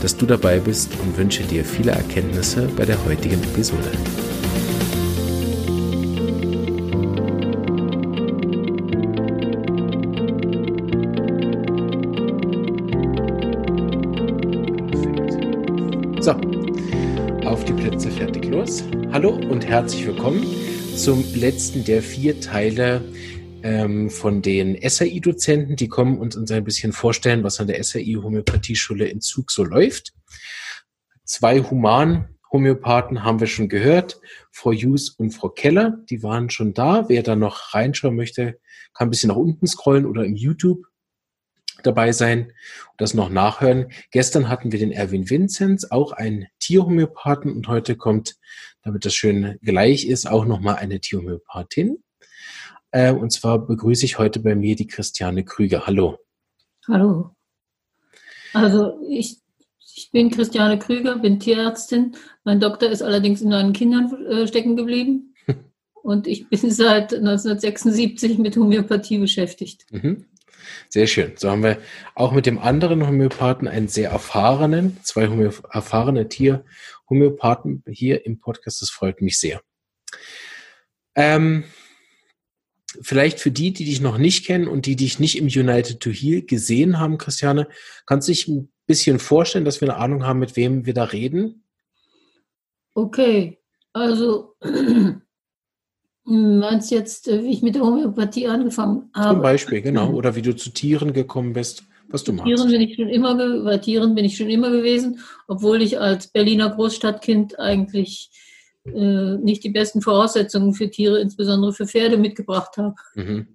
dass du dabei bist und wünsche dir viele Erkenntnisse bei der heutigen Episode. So, auf die Plätze fertig los. Hallo und herzlich willkommen zum letzten der vier Teile ähm, von den SAI-Dozenten. Die kommen uns uns ein bisschen vorstellen, was an der SAI-Homöopathieschule in Zug so läuft. Zwei Human-Homöopathen haben wir schon gehört, Frau Hughes und Frau Keller, die waren schon da. Wer da noch reinschauen möchte, kann ein bisschen nach unten scrollen oder im YouTube dabei sein und das noch nachhören. Gestern hatten wir den Erwin Vinzenz, auch ein Tierhomöopathen und heute kommt, damit das schön gleich ist, auch nochmal eine Tierhomöopathin. Äh, und zwar begrüße ich heute bei mir die Christiane Krüger. Hallo. Hallo. Also ich, ich bin Christiane Krüger, bin Tierärztin. Mein Doktor ist allerdings in meinen Kindern äh, stecken geblieben. Und ich bin seit 1976 mit Homöopathie beschäftigt. Mhm. Sehr schön. So haben wir auch mit dem anderen Homöopathen einen sehr erfahrenen, zwei Homö erfahrene Tierhomöopathen hier im Podcast. Das freut mich sehr. Ähm, vielleicht für die, die dich noch nicht kennen und die dich nicht im United to Heal gesehen haben, Christiane, kannst du dich ein bisschen vorstellen, dass wir eine Ahnung haben, mit wem wir da reden? Okay, also meinst du jetzt, äh, wie ich mit der Homöopathie angefangen habe? Zum Beispiel, genau. Oder wie du zu Tieren gekommen bist, was du machst. Tieren bin ich schon immer, bei Tieren bin ich schon immer gewesen, obwohl ich als Berliner Großstadtkind eigentlich äh, nicht die besten Voraussetzungen für Tiere, insbesondere für Pferde, mitgebracht habe. Mhm.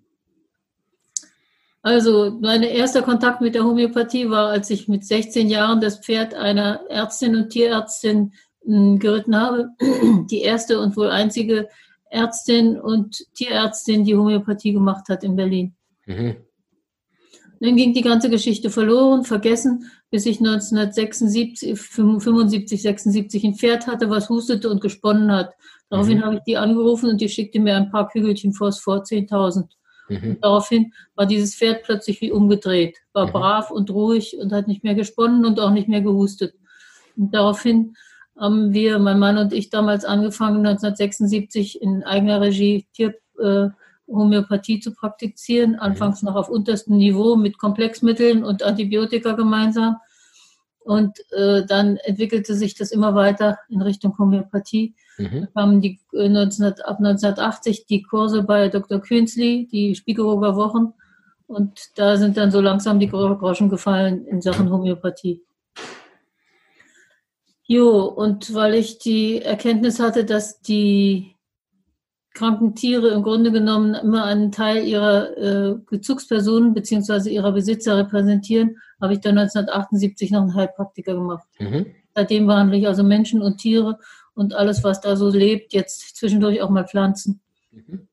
Also mein erster Kontakt mit der Homöopathie war, als ich mit 16 Jahren das Pferd einer Ärztin und Tierärztin hm, geritten habe. Die erste und wohl einzige Ärztin und Tierärztin, die Homöopathie gemacht hat in Berlin. Mhm. Dann ging die ganze Geschichte verloren, vergessen, bis ich 1976, 75, 76 ein Pferd hatte, was hustete und gesponnen hat. Daraufhin mhm. habe ich die angerufen und die schickte mir ein paar Kügelchen Phosphor, 10.000. Mhm. Daraufhin war dieses Pferd plötzlich wie umgedreht, war mhm. brav und ruhig und hat nicht mehr gesponnen und auch nicht mehr gehustet. Und daraufhin haben wir, mein Mann und ich, damals angefangen, 1976 in eigener Regie Tier, äh, Homöopathie zu praktizieren, mhm. anfangs noch auf unterstem Niveau mit Komplexmitteln und Antibiotika gemeinsam. Und äh, dann entwickelte sich das immer weiter in Richtung Homöopathie. Mhm. Da kamen die, äh, 19, ab 1980 die Kurse bei Dr. Künzli, die Spiegelburger Wochen. Und da sind dann so langsam die Groschen gefallen in Sachen Homöopathie. Jo, und weil ich die Erkenntnis hatte, dass die kranken Tiere im Grunde genommen immer einen Teil ihrer äh, Bezugspersonen bzw. ihrer Besitzer repräsentieren, habe ich dann 1978 noch einen Heilpraktiker gemacht. Mhm. Seitdem behandle ich also Menschen und Tiere und alles, was da so lebt, jetzt zwischendurch auch mal Pflanzen. Mhm.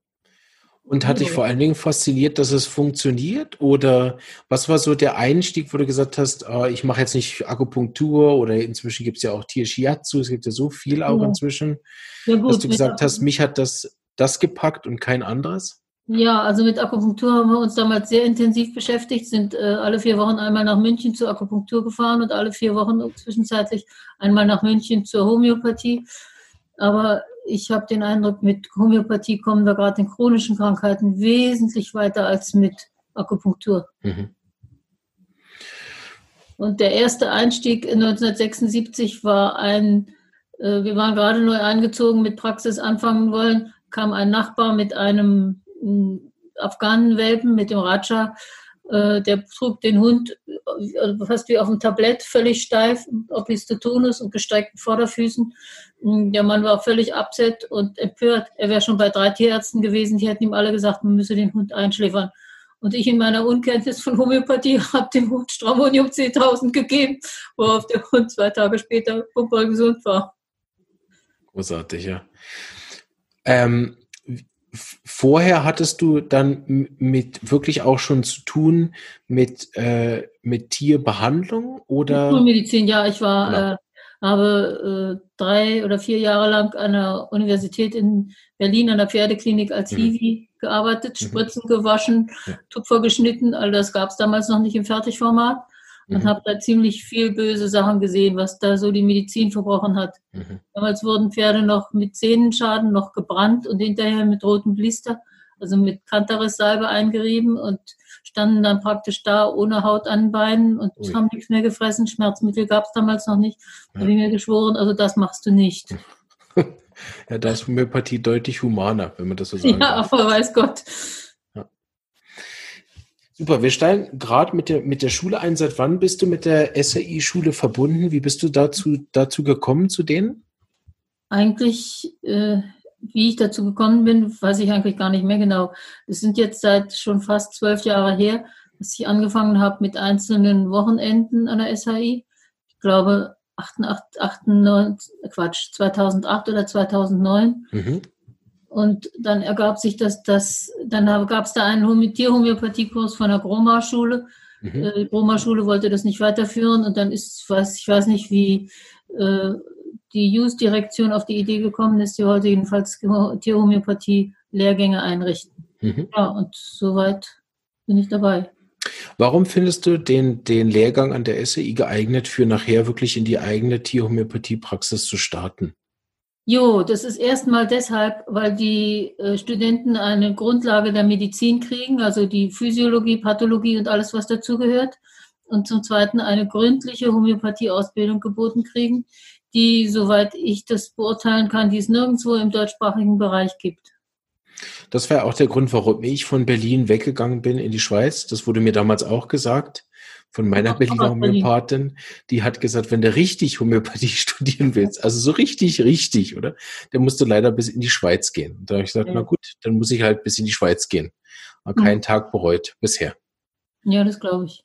Und hat dich vor allen Dingen fasziniert, dass es funktioniert? Oder was war so der Einstieg, wo du gesagt hast, oh, ich mache jetzt nicht Akupunktur oder inzwischen gibt es ja auch Tier-Shiatsu, es gibt ja so viel auch inzwischen, ja, gut, dass du gesagt hast, mich hat das das gepackt und kein anderes? Ja, also mit Akupunktur haben wir uns damals sehr intensiv beschäftigt, sind äh, alle vier Wochen einmal nach München zur Akupunktur gefahren und alle vier Wochen zwischenzeitlich einmal nach München zur Homöopathie. Aber ich habe den Eindruck, mit Homöopathie kommen wir gerade in chronischen Krankheiten wesentlich weiter als mit Akupunktur. Mhm. Und der erste Einstieg 1976 war ein, äh, wir waren gerade neu eingezogen, mit Praxis anfangen wollen, kam ein Nachbar mit einem Afghanenwelpen, mit dem Raja. Äh, der trug den Hund äh, fast wie auf dem Tablett, völlig steif, Opistotonus und gestreckten Vorderfüßen. Der Mann war völlig abset und empört. Er wäre schon bei drei Tierärzten gewesen. Die hätten ihm alle gesagt, man müsse den Hund einschläfern. Und ich in meiner Unkenntnis von Homöopathie habe dem Hund Stramonium 10.000 gegeben, worauf der Hund zwei Tage später gesund war. Großartig, ja. Ähm, vorher hattest du dann mit wirklich auch schon zu tun mit, äh, mit Tierbehandlung oder? Schulmedizin, ja. Ich war, genau. äh, habe äh, drei oder vier Jahre lang an der Universität in Berlin an der Pferdeklinik als mhm. Hiwi gearbeitet, mhm. Spritzen gewaschen, ja. Tupfer geschnitten. All das gab es damals noch nicht im Fertigformat und mhm. habe da ziemlich viel böse Sachen gesehen, was da so die Medizin verbrochen hat. Mhm. Damals wurden Pferde noch mit Sehnenschaden noch gebrannt und hinterher mit rotem Blister, also mit Kantaris-Salbe eingerieben und standen dann praktisch da ohne Haut an den Beinen und Ui. haben nichts mehr gefressen. Schmerzmittel gab es damals noch nicht. Ja. habe ich mir geschworen, also das machst du nicht. ja, da ist Homöopathie deutlich humaner, wenn man das so sagen Ja, darf. aber weiß Gott. Super, wir steigen gerade mit der, mit der Schule ein. Seit wann bist du mit der SAI-Schule verbunden? Wie bist du dazu, dazu gekommen, zu denen? Eigentlich, äh, wie ich dazu gekommen bin, weiß ich eigentlich gar nicht mehr genau. Es sind jetzt seit schon fast zwölf Jahre her, dass ich angefangen habe mit einzelnen Wochenenden an der SAI. Ich glaube, 88, 98, Quatsch, 2008 oder 2009. Mhm. Und dann ergab sich das, das dann gab es da einen Tierhomöopathiekurs von der Groma-Schule. Mhm. Äh, die Groma-Schule wollte das nicht weiterführen und dann ist, was, ich weiß nicht, wie äh, die JUS-Direktion auf die Idee gekommen ist, die heute jedenfalls Tierhomöopathie-Lehrgänge einrichten. Mhm. Ja, und soweit bin ich dabei. Warum findest du den, den Lehrgang an der SEI geeignet, für nachher wirklich in die eigene Tierhomöopathie-Praxis zu starten? Jo, das ist erstmal deshalb, weil die äh, Studenten eine Grundlage der Medizin kriegen, also die Physiologie, Pathologie und alles, was dazugehört. Und zum Zweiten eine gründliche Homöopathie-Ausbildung geboten kriegen, die, soweit ich das beurteilen kann, die es nirgendwo im deutschsprachigen Bereich gibt. Das war auch der Grund, warum ich von Berlin weggegangen bin in die Schweiz. Das wurde mir damals auch gesagt von meiner Berliner Homöopathin, die hat gesagt, wenn du richtig Homöopathie studieren willst, also so richtig, richtig, oder? Dann musst du leider bis in die Schweiz gehen. Und da habe ich gesagt, ja. na gut, dann muss ich halt bis in die Schweiz gehen. Aber keinen mhm. Tag bereut bisher. Ja, das glaube ich.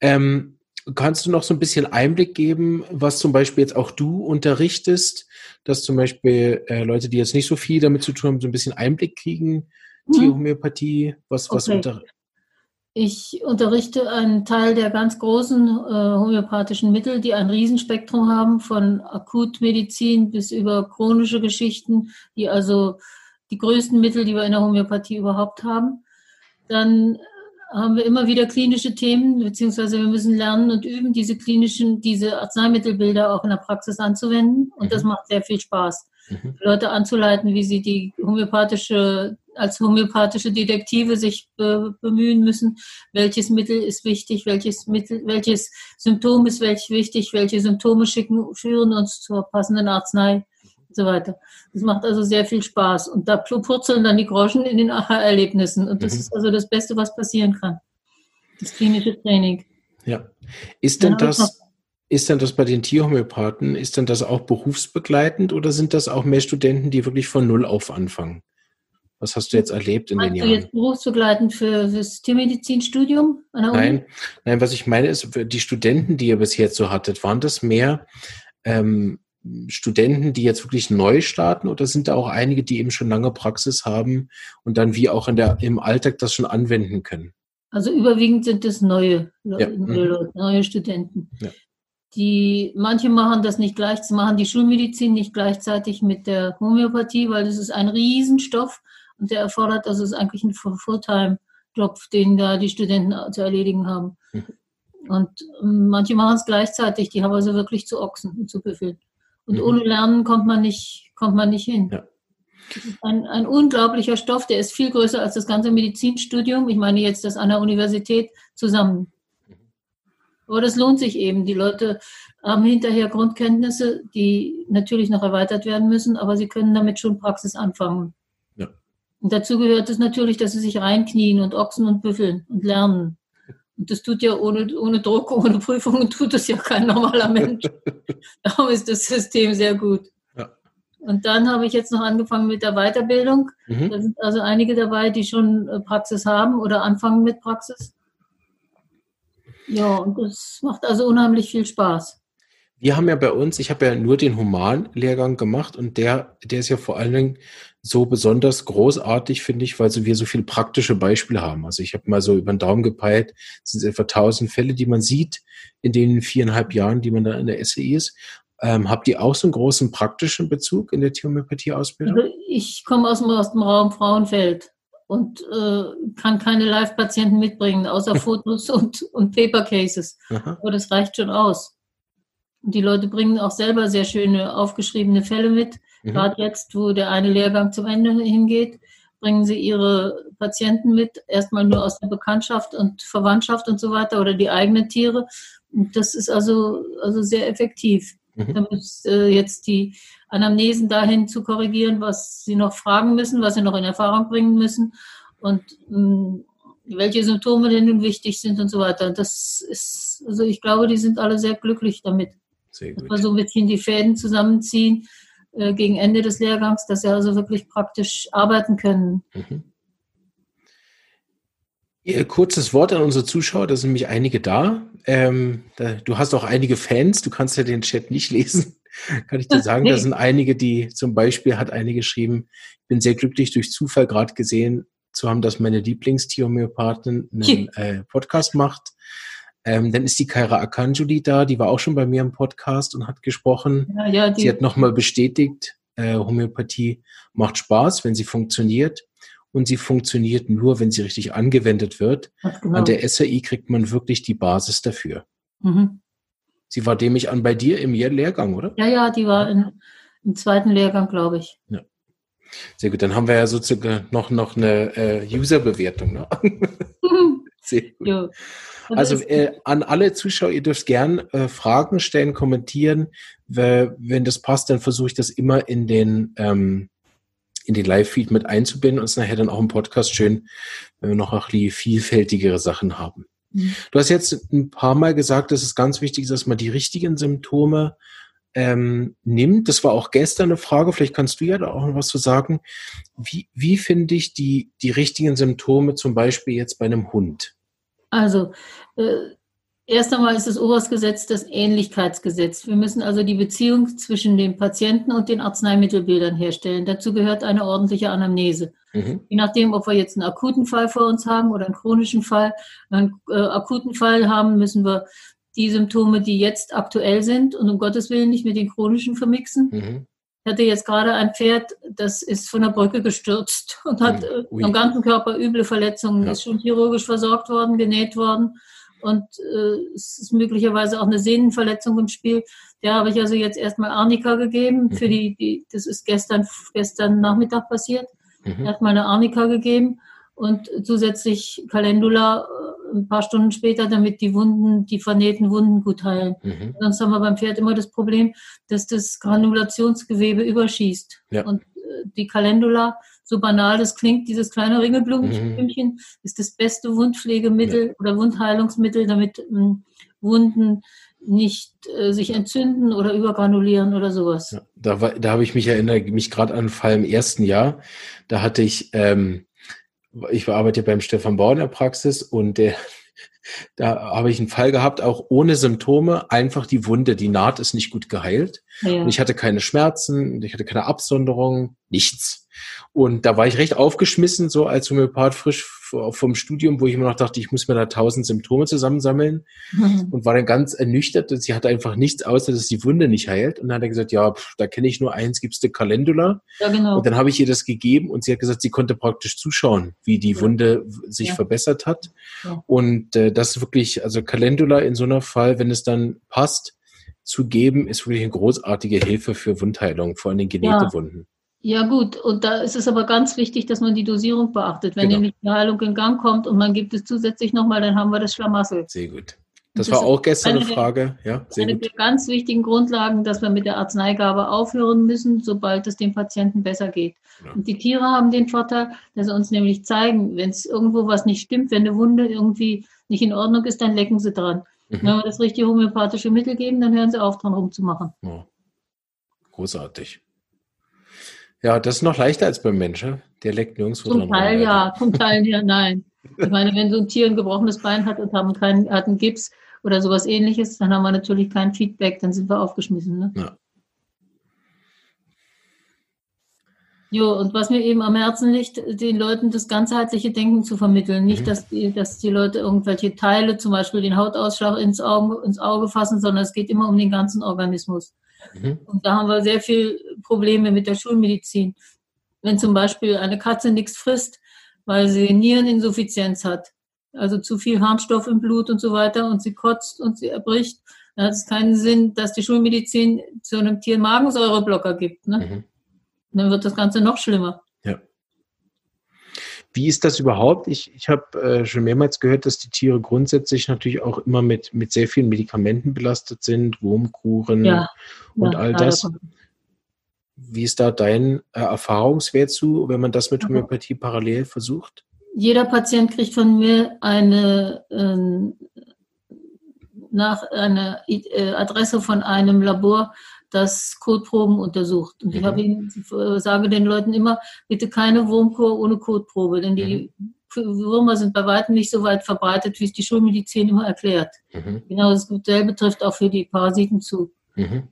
Ähm, kannst du noch so ein bisschen Einblick geben, was zum Beispiel jetzt auch du unterrichtest, dass zum Beispiel äh, Leute, die jetzt nicht so viel damit zu tun haben, so ein bisschen Einblick kriegen, mhm. Tierhomöopathie, was, was okay. unter ich unterrichte einen Teil der ganz großen äh, homöopathischen Mittel, die ein Riesenspektrum haben, von Akutmedizin bis über chronische Geschichten, die also die größten Mittel, die wir in der Homöopathie überhaupt haben. Dann haben wir immer wieder klinische Themen, beziehungsweise wir müssen lernen und üben, diese klinischen, diese Arzneimittelbilder auch in der Praxis anzuwenden. Und das mhm. macht sehr viel Spaß. Mhm. Leute anzuleiten, wie sie die homöopathische als homöopathische Detektive sich be bemühen müssen, welches Mittel ist wichtig, welches Mittel, welches Symptom ist welch wichtig, welche Symptome schicken, führen uns zur passenden Arznei und so weiter. Das macht also sehr viel Spaß. Und da purzeln dann die Groschen in den Aha-Erlebnissen. Und das mhm. ist also das Beste, was passieren kann. Das klinische Training. Ja. Ist denn das, ist denn das bei den Tierhomöopathen, ist denn das auch berufsbegleitend oder sind das auch mehr Studenten, die wirklich von Null auf anfangen? Was hast du jetzt erlebt in Meinst den Jahren? du jetzt berufsbegleitend für das Tiermedizinstudium? Nein, nein, was ich meine ist, die Studenten, die ihr bis jetzt so hattet, waren das mehr ähm, Studenten, die jetzt wirklich neu starten oder sind da auch einige, die eben schon lange Praxis haben und dann wie auch in der, im Alltag das schon anwenden können? Also überwiegend sind es neue, ja. neue, mhm. neue Studenten. Ja. Die, manche machen das nicht gleich, machen die Schulmedizin nicht gleichzeitig mit der Homöopathie, weil das ist ein Riesenstoff und der erfordert, also es ist eigentlich ein Fulltime-Job, den da die Studenten zu erledigen haben. Mhm. Und ähm, manche machen es gleichzeitig, die haben also wirklich zu Ochsen und zu Büffeln. Und mhm. ohne Lernen kommt man nicht, kommt man nicht hin. Ja. Ein, ein unglaublicher Stoff, der ist viel größer als das ganze Medizinstudium. Ich meine jetzt das an der Universität zusammen. Mhm. Aber das lohnt sich eben. Die Leute haben hinterher Grundkenntnisse, die natürlich noch erweitert werden müssen, aber sie können damit schon Praxis anfangen. Und dazu gehört es natürlich, dass sie sich reinknien und ochsen und büffeln und lernen. Und das tut ja ohne, ohne Druck, ohne Prüfungen, tut das ja kein normaler Mensch. Darum ist das System sehr gut. Ja. Und dann habe ich jetzt noch angefangen mit der Weiterbildung. Mhm. Da sind also einige dabei, die schon äh, Praxis haben oder anfangen mit Praxis. Ja, und das macht also unheimlich viel Spaß. Wir haben ja bei uns, ich habe ja nur den Humanlehrgang gemacht und der, der ist ja vor allen Dingen so besonders großartig, finde ich, weil so wir so viele praktische Beispiele haben. Also ich habe mal so über den Daumen gepeilt, es sind etwa tausend Fälle, die man sieht in den viereinhalb Jahren, die man da in der SEI ist. Ähm, habt ihr auch so einen großen praktischen Bezug in der Theomopathie-Ausbildung? Also ich komme aus, aus dem Raum Frauenfeld und äh, kann keine Live-Patienten mitbringen, außer Fotos und, und Paper Cases. Aha. Aber das reicht schon aus. Und die Leute bringen auch selber sehr schöne aufgeschriebene Fälle mit. Mhm. Gerade jetzt, wo der eine Lehrgang zum Ende hingeht, bringen sie ihre Patienten mit, erstmal nur aus der Bekanntschaft und Verwandtschaft und so weiter oder die eigenen Tiere. Und das ist also, also sehr effektiv. Mhm. Damit äh, jetzt die Anamnesen dahin zu korrigieren, was sie noch fragen müssen, was sie noch in Erfahrung bringen müssen und mh, mm, welche Symptome denn nun wichtig sind und so weiter. Das ist, also ich glaube, die sind alle sehr glücklich damit. Sehr gut. Dass wir so ein bisschen die Fäden zusammenziehen äh, gegen Ende des Lehrgangs, dass sie also wirklich praktisch arbeiten können. Mhm. Kurzes Wort an unsere Zuschauer, da sind nämlich einige da. Ähm, da. Du hast auch einige Fans, du kannst ja den Chat nicht lesen, kann ich dir sagen. Nee. Da sind einige, die zum Beispiel hat eine geschrieben, ich bin sehr glücklich durch Zufall gerade gesehen zu haben, dass meine Lieblingstierhomöopathin einen äh, Podcast macht. Ähm, dann ist die Kaira Akanjuli da, die war auch schon bei mir im Podcast und hat gesprochen. Ja, ja, sie hat nochmal bestätigt, äh, Homöopathie macht Spaß, wenn sie funktioniert und sie funktioniert nur, wenn sie richtig angewendet wird. Genau. An der SAI kriegt man wirklich die Basis dafür. Mhm. Sie war nämlich an bei dir im Lehrgang, oder? Ja, ja, die war in, im zweiten Lehrgang, glaube ich. Ja. Sehr gut, dann haben wir ja sozusagen noch, noch eine äh, User-Bewertung. Ne? Sehr gut. Jo. Also äh, an alle Zuschauer, ihr dürft gern äh, Fragen stellen, kommentieren. Wenn das passt, dann versuche ich das immer in den ähm, in den Live-Feed mit einzubinden und es nachher dann auch im Podcast schön, wenn wir noch auch die vielfältigere Sachen haben. Mhm. Du hast jetzt ein paar Mal gesagt, dass es ganz wichtig ist, dass man die richtigen Symptome ähm, nimmt. Das war auch gestern eine Frage, vielleicht kannst du ja da auch noch was zu sagen. Wie, wie finde ich die, die richtigen Symptome zum Beispiel jetzt bei einem Hund? Also, äh, Erst einmal ist das Oberstgesetz das Ähnlichkeitsgesetz. Wir müssen also die Beziehung zwischen dem Patienten und den Arzneimittelbildern herstellen. Dazu gehört eine ordentliche Anamnese. Mhm. Je nachdem, ob wir jetzt einen akuten Fall vor uns haben oder einen chronischen Fall. Einen äh, akuten Fall haben, müssen wir die Symptome, die jetzt aktuell sind und um Gottes Willen nicht mit den chronischen vermixen. Mhm. Ich hatte jetzt gerade ein Pferd, das ist von der Brücke gestürzt und hat mhm. am ganzen Körper üble Verletzungen, ja. ist schon chirurgisch versorgt worden, genäht worden und äh, es ist möglicherweise auch eine Sehnenverletzung im Spiel. Der habe ich also jetzt erstmal Arnika gegeben. Für mhm. die, die, das ist gestern, gestern Nachmittag passiert. Mhm. Erstmal eine Arnika gegeben und zusätzlich Calendula äh, ein paar Stunden später, damit die Wunden, die vernähten Wunden gut heilen. Mhm. Sonst haben wir beim Pferd immer das Problem, dass das Granulationsgewebe überschießt. Ja. Und äh, die Calendula so banal das klingt, dieses kleine Ringelblümchen mhm. ist das beste Wundpflegemittel ja. oder Wundheilungsmittel, damit ähm, Wunden nicht äh, sich entzünden oder übergranulieren oder sowas. Ja, da da habe ich mich erinnert, mich gerade an einen Fall im ersten Jahr. Da hatte ich, ähm, ich arbeite beim Stefan Bauer in der Praxis und der, da habe ich einen Fall gehabt, auch ohne Symptome, einfach die Wunde, die Naht ist nicht gut geheilt. Ja. Und ich hatte keine Schmerzen, ich hatte keine Absonderung, nichts. Und da war ich recht aufgeschmissen, so als Homöopath frisch vom Studium, wo ich immer noch dachte, ich muss mir da tausend Symptome zusammensammeln mhm. und war dann ganz ernüchtert. Sie hatte einfach nichts außer, dass die Wunde nicht heilt. Und dann hat er gesagt, ja, pff, da kenne ich nur eins, gibst du Calendula. Ja, genau. Und dann habe ich ihr das gegeben und sie hat gesagt, sie konnte praktisch zuschauen, wie die. Wunde sich ja. verbessert hat. Ja. Und äh, das ist wirklich, also Calendula in so einer Fall, wenn es dann passt, zu geben, ist wirklich eine großartige Hilfe für Wundheilung, vor allem den genähte Wunden. Ja gut, und da ist es aber ganz wichtig, dass man die Dosierung beachtet. Wenn genau. nämlich die Heilung in Gang kommt und man gibt es zusätzlich nochmal, dann haben wir das Schlamassel. Sehr gut. Das, das war auch gestern eine Frage. Ja, sehr eine gut. der ganz wichtigen Grundlagen, dass wir mit der Arzneigabe aufhören müssen, sobald es dem Patienten besser geht. Ja. Und die Tiere haben den Vorteil, dass sie uns nämlich zeigen, wenn es irgendwo was nicht stimmt, wenn eine Wunde irgendwie nicht in Ordnung ist, dann lecken sie dran. Mhm. Wenn wir das richtige homöopathische Mittel geben, dann hören sie auf, dran rumzumachen. Oh. Großartig. Ja, das ist noch leichter als beim Menschen. Der leckt nirgendwo Zum Teil ja, zum Teil ja, nein. Ich meine, wenn so ein Tier ein gebrochenes Bein hat und haben keinen, hat einen Gips oder sowas ähnliches, dann haben wir natürlich kein Feedback, dann sind wir aufgeschmissen. Ne? Ja. Jo, und was mir eben am Herzen liegt, den Leuten das ganzheitliche Denken zu vermitteln. Nicht, mhm. dass, die, dass die Leute irgendwelche Teile, zum Beispiel den Hautausschlag ins Auge, ins Auge fassen, sondern es geht immer um den ganzen Organismus. Mhm. Und da haben wir sehr viel Probleme mit der Schulmedizin. Wenn zum Beispiel eine Katze nichts frisst, weil sie Niereninsuffizienz hat, also zu viel Harnstoff im Blut und so weiter, und sie kotzt und sie erbricht, dann hat es keinen Sinn, dass die Schulmedizin zu einem Tier Magensäureblocker gibt. Ne? Mhm dann wird das Ganze noch schlimmer. Wie ist das überhaupt? Ich, ich habe äh, schon mehrmals gehört, dass die Tiere grundsätzlich natürlich auch immer mit, mit sehr vielen Medikamenten belastet sind, Wurmkuren ja, und ja, all das. Wie ist da dein äh, Erfahrungswert zu, wenn man das mit Homöopathie parallel versucht? Jeder Patient kriegt von mir eine, äh, nach, eine Adresse von einem Labor, das Kotproben untersucht. Und mhm. ich habe ihn, sage den Leuten immer, bitte keine Wurmkur ohne Kotprobe, denn die mhm. Würmer sind bei weitem nicht so weit verbreitet, wie es die Schulmedizin immer erklärt. Mhm. Genau dasselbe trifft auch für die Parasiten zu. Mhm.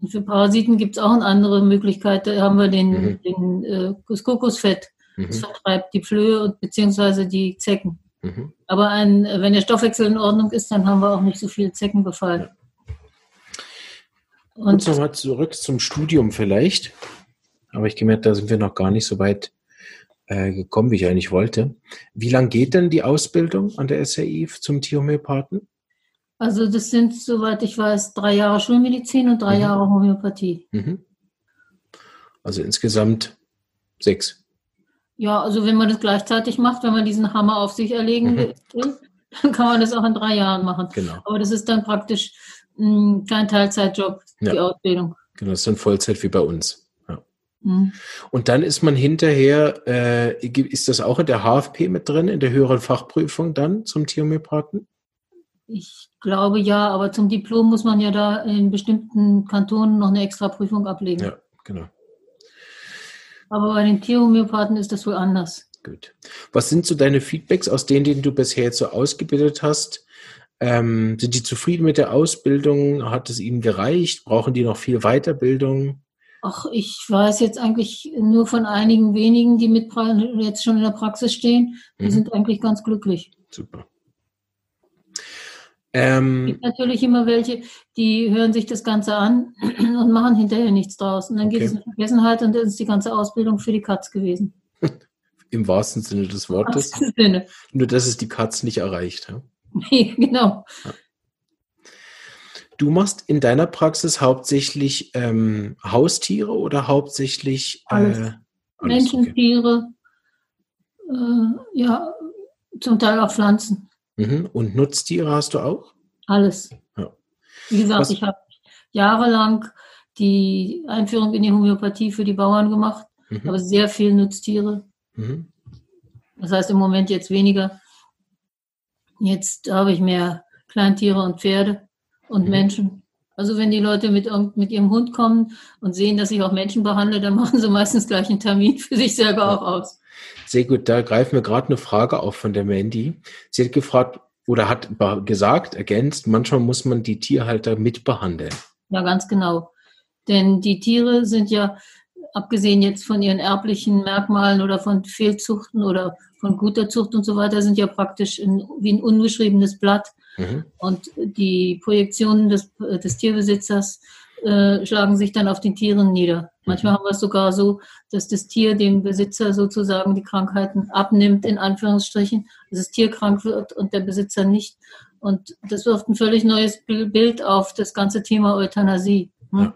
Und für Parasiten gibt es auch eine andere Möglichkeit. Da haben wir den, mhm. den äh, das Kokosfett. Das mhm. vertreibt die Flöhe und beziehungsweise die Zecken. Mhm. Aber ein, wenn der Stoffwechsel in Ordnung ist, dann haben wir auch nicht so viel Zeckenbefall. Ja. Und Kurz nochmal zurück zum Studium vielleicht. Aber ich gemerkt, da sind wir noch gar nicht so weit äh, gekommen, wie ich eigentlich wollte. Wie lange geht denn die Ausbildung an der SAI zum Tierhomöopathen? Also das sind, soweit ich weiß, drei Jahre Schulmedizin und drei mhm. Jahre Homöopathie. Mhm. Also insgesamt sechs. Ja, also wenn man das gleichzeitig macht, wenn man diesen Hammer auf sich erlegen mhm. will, dann kann man das auch in drei Jahren machen. Genau. Aber das ist dann praktisch kein Teilzeitjob, ja. die Ausbildung. Genau, das ist dann Vollzeit wie bei uns. Ja. Mhm. Und dann ist man hinterher, äh, ist das auch in der HFP mit drin, in der höheren Fachprüfung dann zum Tierhomöopathen? Ich glaube ja, aber zum Diplom muss man ja da in bestimmten Kantonen noch eine extra Prüfung ablegen. Ja, genau. Aber bei den Tierhomöopathen ist das wohl anders. Gut. Was sind so deine Feedbacks aus denen, die du bisher jetzt so ausgebildet hast? Ähm, sind die zufrieden mit der Ausbildung? Hat es ihnen gereicht? Brauchen die noch viel Weiterbildung? Ach, ich weiß jetzt eigentlich nur von einigen wenigen, die mit jetzt schon in der Praxis stehen. Die mhm. sind eigentlich ganz glücklich. Super. Ähm, es gibt natürlich immer welche, die hören sich das Ganze an und machen hinterher nichts draus. Und dann okay. geht es in Vergessenheit und dann ist die ganze Ausbildung für die Katz gewesen. Im wahrsten Sinne des Wortes. Sinne. Nur, dass es die Katz nicht erreicht. Ja? Nee, genau. Du machst in deiner Praxis hauptsächlich ähm, Haustiere oder hauptsächlich äh, alles. alles Menschen, okay. Tiere, äh, ja, zum Teil auch Pflanzen. Mhm. Und Nutztiere hast du auch? Alles. Ja. Wie gesagt, Was? ich habe jahrelang die Einführung in die Homöopathie für die Bauern gemacht, mhm. aber sehr viel Nutztiere. Mhm. Das heißt im Moment jetzt weniger. Jetzt habe ich mehr Kleintiere und Pferde und mhm. Menschen. Also wenn die Leute mit, mit ihrem Hund kommen und sehen, dass ich auch Menschen behandle, dann machen sie meistens gleich einen Termin für sich selber ja. auch aus. Sehr gut, da greifen wir gerade eine Frage auf von der Mandy. Sie hat gefragt oder hat gesagt, ergänzt, manchmal muss man die Tierhalter mitbehandeln. Ja, ganz genau. Denn die Tiere sind ja, abgesehen jetzt von ihren erblichen Merkmalen oder von Fehlzuchten oder von guter Zucht und so weiter sind ja praktisch in, wie ein unbeschriebenes Blatt. Mhm. Und die Projektionen des, des Tierbesitzers äh, schlagen sich dann auf den Tieren nieder. Mhm. Manchmal haben wir es sogar so, dass das Tier dem Besitzer sozusagen die Krankheiten abnimmt, in Anführungsstrichen, dass das Tier krank wird und der Besitzer nicht. Und das wirft ein völlig neues Bild auf das ganze Thema Euthanasie. Hm? Ja.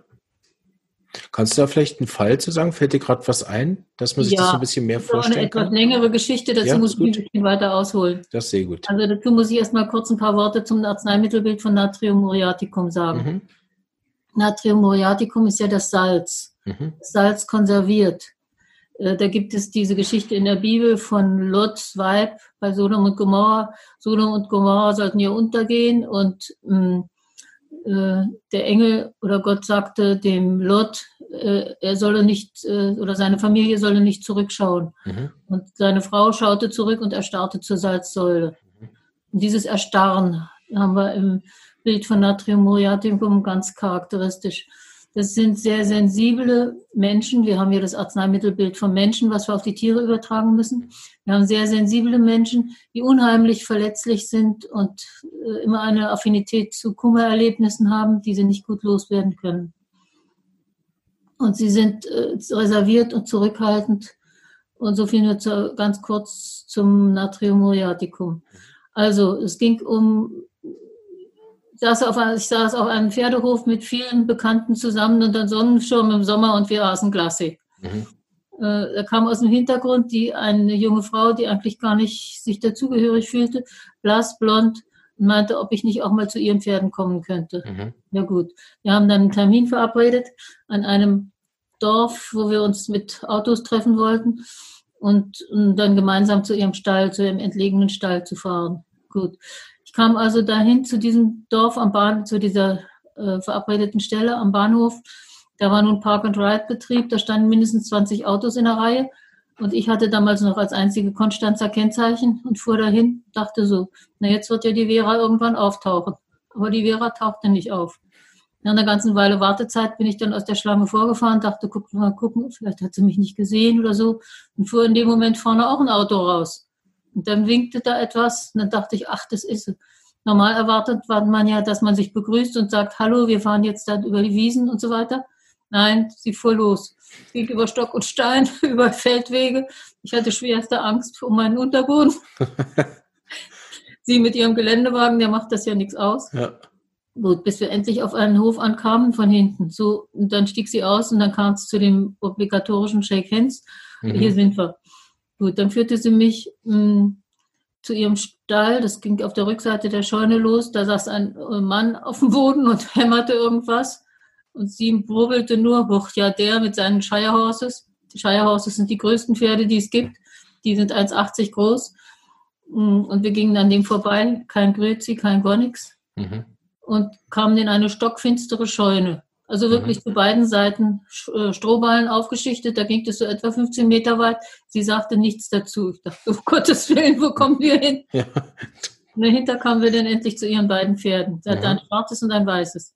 Kannst du da vielleicht einen Fall zu sagen? Fällt dir gerade was ein, dass man sich ja, das so ein bisschen mehr vorstellen kann? eine etwas längere Geschichte, dazu ja, muss ich ein bisschen weiter ausholen. Das ist sehr gut. Also dazu muss ich erstmal kurz ein paar Worte zum Arzneimittelbild von Natrium muriaticum sagen. Mhm. Natrium muriaticum ist ja das Salz. Mhm. Das Salz konserviert. Äh, da gibt es diese Geschichte in der Bibel von Lots Weib bei Sodom und Gomorra. Sodom und Gomorra sollten ja untergehen und mh, äh, der Engel oder Gott sagte dem Lot, äh, er solle nicht äh, oder seine Familie solle nicht zurückschauen. Mhm. Und seine Frau schaute zurück und erstarrte zur Salzsäule. Mhm. Und dieses Erstarren, haben wir im Bild von Natrium muriaticum ganz charakteristisch. Das sind sehr sensible Menschen. Wir haben hier das Arzneimittelbild von Menschen, was wir auf die Tiere übertragen müssen. Wir haben sehr sensible Menschen, die unheimlich verletzlich sind und äh, immer eine Affinität zu Kummererlebnissen haben, die sie nicht gut loswerden können. Und sie sind äh, reserviert und zurückhaltend. Und so viel nur zu, ganz kurz zum Natrium muriaticum. Also es ging um saß auf, ich saß auf einem Pferdehof mit vielen Bekannten zusammen unter Sonnenschirm im Sommer und wir aßen Glasse. Mhm. Äh, da kam aus dem Hintergrund die eine junge Frau, die eigentlich gar nicht sich dazugehörig fühlte, blass, blond, und meinte, ob ich nicht auch mal zu ihren Pferden kommen könnte. Mhm. Ja gut. Wir haben dann einen Termin verabredet an einem Dorf, wo wir uns mit Autos treffen wollten und, und dann gemeinsam zu ihrem Stall, zu ihrem entlegenen Stall zu fahren. Gut. Ich kam also dahin zu diesem Dorf am Bahn, zu dieser äh, verabredeten Stelle am Bahnhof. Da war nun Park-and-Ride-Betrieb, da standen mindestens 20 Autos in der Reihe. Und ich hatte damals noch als einzige Konstanzer Kennzeichen und fuhr dahin, dachte so, na jetzt wird ja die Vera irgendwann auftauchen. Aber die Vera tauchte nicht auf. Nach einer ganzen Weile Wartezeit bin ich dann aus der Schlange vorgefahren, dachte, guck mal gucken, vielleicht hat sie mich nicht gesehen oder so. Und fuhr in dem Moment vorne auch ein Auto raus. Und dann winkte da etwas und dann dachte ich, ach, das ist es. Normal erwartet war man ja, dass man sich begrüßt und sagt, hallo, wir fahren jetzt da über die Wiesen und so weiter. Nein, sie fuhr los. Es ging über Stock und Stein, über Feldwege. Ich hatte schwerste Angst um meinen Unterboden. sie mit ihrem Geländewagen, der macht das ja nichts aus. Ja. Gut, bis wir endlich auf einen Hof ankamen von hinten. So, und dann stieg sie aus und dann kam es zu dem obligatorischen Shake Hands. Mhm. Hier sind wir. Gut, dann führte sie mich mh, hm, zu ihrem Stall. Das ging auf der Rückseite der Scheune los. Da saß ein äh, Mann auf dem Boden und hämmerte irgendwas. Und sie brubbelte nur, boah, ja, der mit seinen Shire Horses. Die Shire Horses sind die größten Pferde, die es gibt. Die sind 1,80 groß. Hm, und wir gingen an dem vorbei. Kein Grüezi, kein gar nichts. Mhm. Und kamen in eine stockfinstere Scheune. Also mhm. wirklich mhm. zu beiden Seiten äh, Strohballen aufgeschichtet. Da ging es so etwa 15 Meter weit. Sie sagte nichts dazu. Ich dachte, um Gottes Willen, wo kommen wir hin? Ja. Und dahinter kamen wir dann endlich zu ihren beiden Pferden. Sie hatte ja. ein schwarzes und ein weißes.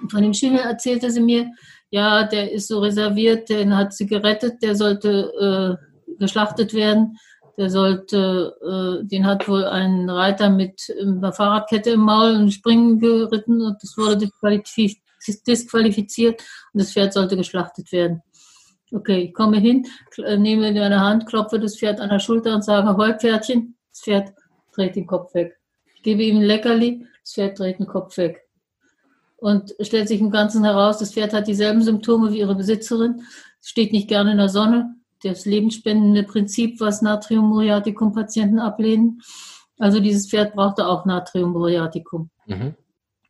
Und von dem Schimmel erzählte sie mir, ja, der ist so reserviert, den hat sie gerettet, der sollte äh, geschlachtet werden. Der sollte, äh, den hat wohl ein Reiter mit einer Fahrradkette im Maul und Springen geritten und das wurde disqualifiziert disqualifiziert und das Pferd sollte geschlachtet werden. Okay, ich komme hin, nehme in meine Hand, klopfe das Pferd an der Schulter und sage, hoi Pferdchen, das Pferd dreht den Kopf weg. Ich gebe ihm ein Leckerli, das Pferd dreht den Kopf weg. Und stellt sich im Ganzen heraus, das Pferd hat dieselben Symptome wie ihre Besitzerin, es steht nicht gerne in der Sonne, das lebensspendende Prinzip, was Natrium muriaticum Patienten ablehnen. Also dieses Pferd brauchte auch Natrium muriaticum. Mhm.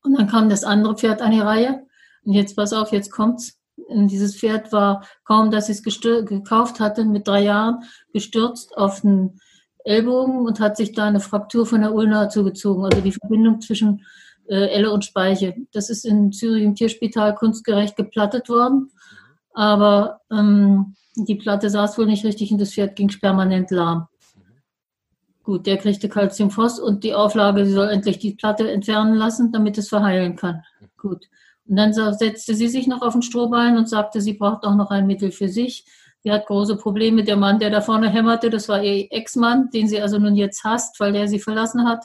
Und dann kam das andere Pferd an die Reihe. Und jetzt pass auf, jetzt kommt's. Und dieses Pferd war kaum, dass ich es gekauft hatte, mit drei Jahren gestürzt auf den Ellbogen und hat sich da eine Fraktur von der Ulna zugezogen, also die Verbindung zwischen äh, Elle und Speiche. Das ist in Zürich im Tierspital kunstgerecht geplattet worden, aber ähm, die Platte saß wohl nicht richtig und das Pferd ging permanent lahm. Gut, der kriegte Calciumphos und die Auflage, sie soll endlich die Platte entfernen lassen, damit es verheilen kann. Gut. Und dann setzte sie sich noch auf den Strohballen und sagte, sie braucht auch noch ein Mittel für sich. Sie hat große Probleme. Der Mann, der da vorne hämmerte, das war ihr Ex-Mann, den sie also nun jetzt hasst, weil der sie verlassen hat.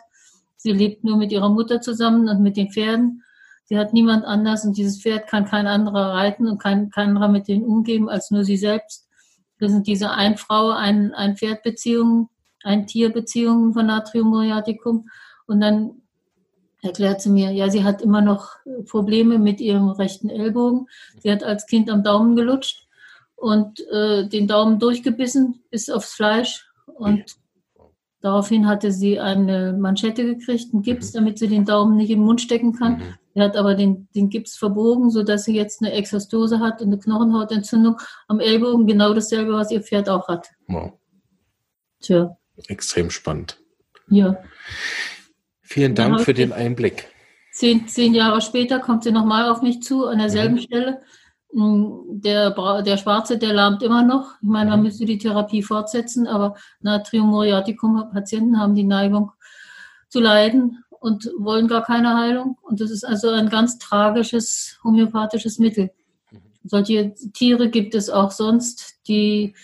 Sie lebt nur mit ihrer Mutter zusammen und mit den Pferden. Sie hat niemand anders und dieses Pferd kann kein anderer reiten und kein, kein anderer mit denen umgeben als nur sie selbst. Das sind diese Ein-Frau, ein, ein Pferd-Beziehungen ein-Tier-Beziehungen von Natrium muriaticum. Und dann erklärt sie mir, ja, sie hat immer noch Probleme mit ihrem rechten Ellbogen. Sie hat als Kind am Daumen gelutscht und äh, den Daumen durchgebissen bis aufs Fleisch. Und daraufhin hatte sie eine Manschette gekriegt, einen Gips, damit sie den Daumen nicht in den Mund stecken kann. Mhm. Sie hat aber den, den Gips verbogen, sodass sie jetzt eine Exostose hat, eine Knochenhautentzündung am Ellbogen, genau dasselbe, was ihr Pferd auch hat. Wow. Tja. Extrem spannend. Ja. Vielen Dank für den Einblick. Zehn, zehn Jahre später kommt sie nochmal auf mich zu, an derselben mhm. Stelle. Hm, der, der Schwarze, der lahmt immer noch. Ich meine, man mhm. müsste die Therapie fortsetzen, aber Natrium muriaticum Patienten haben die Neigung zu leiden. und wollen gar keine Heilung. Und das ist also ein ganz tragisches homöopathisches Mittel. Mhm. Solche Tiere gibt es auch sonst, die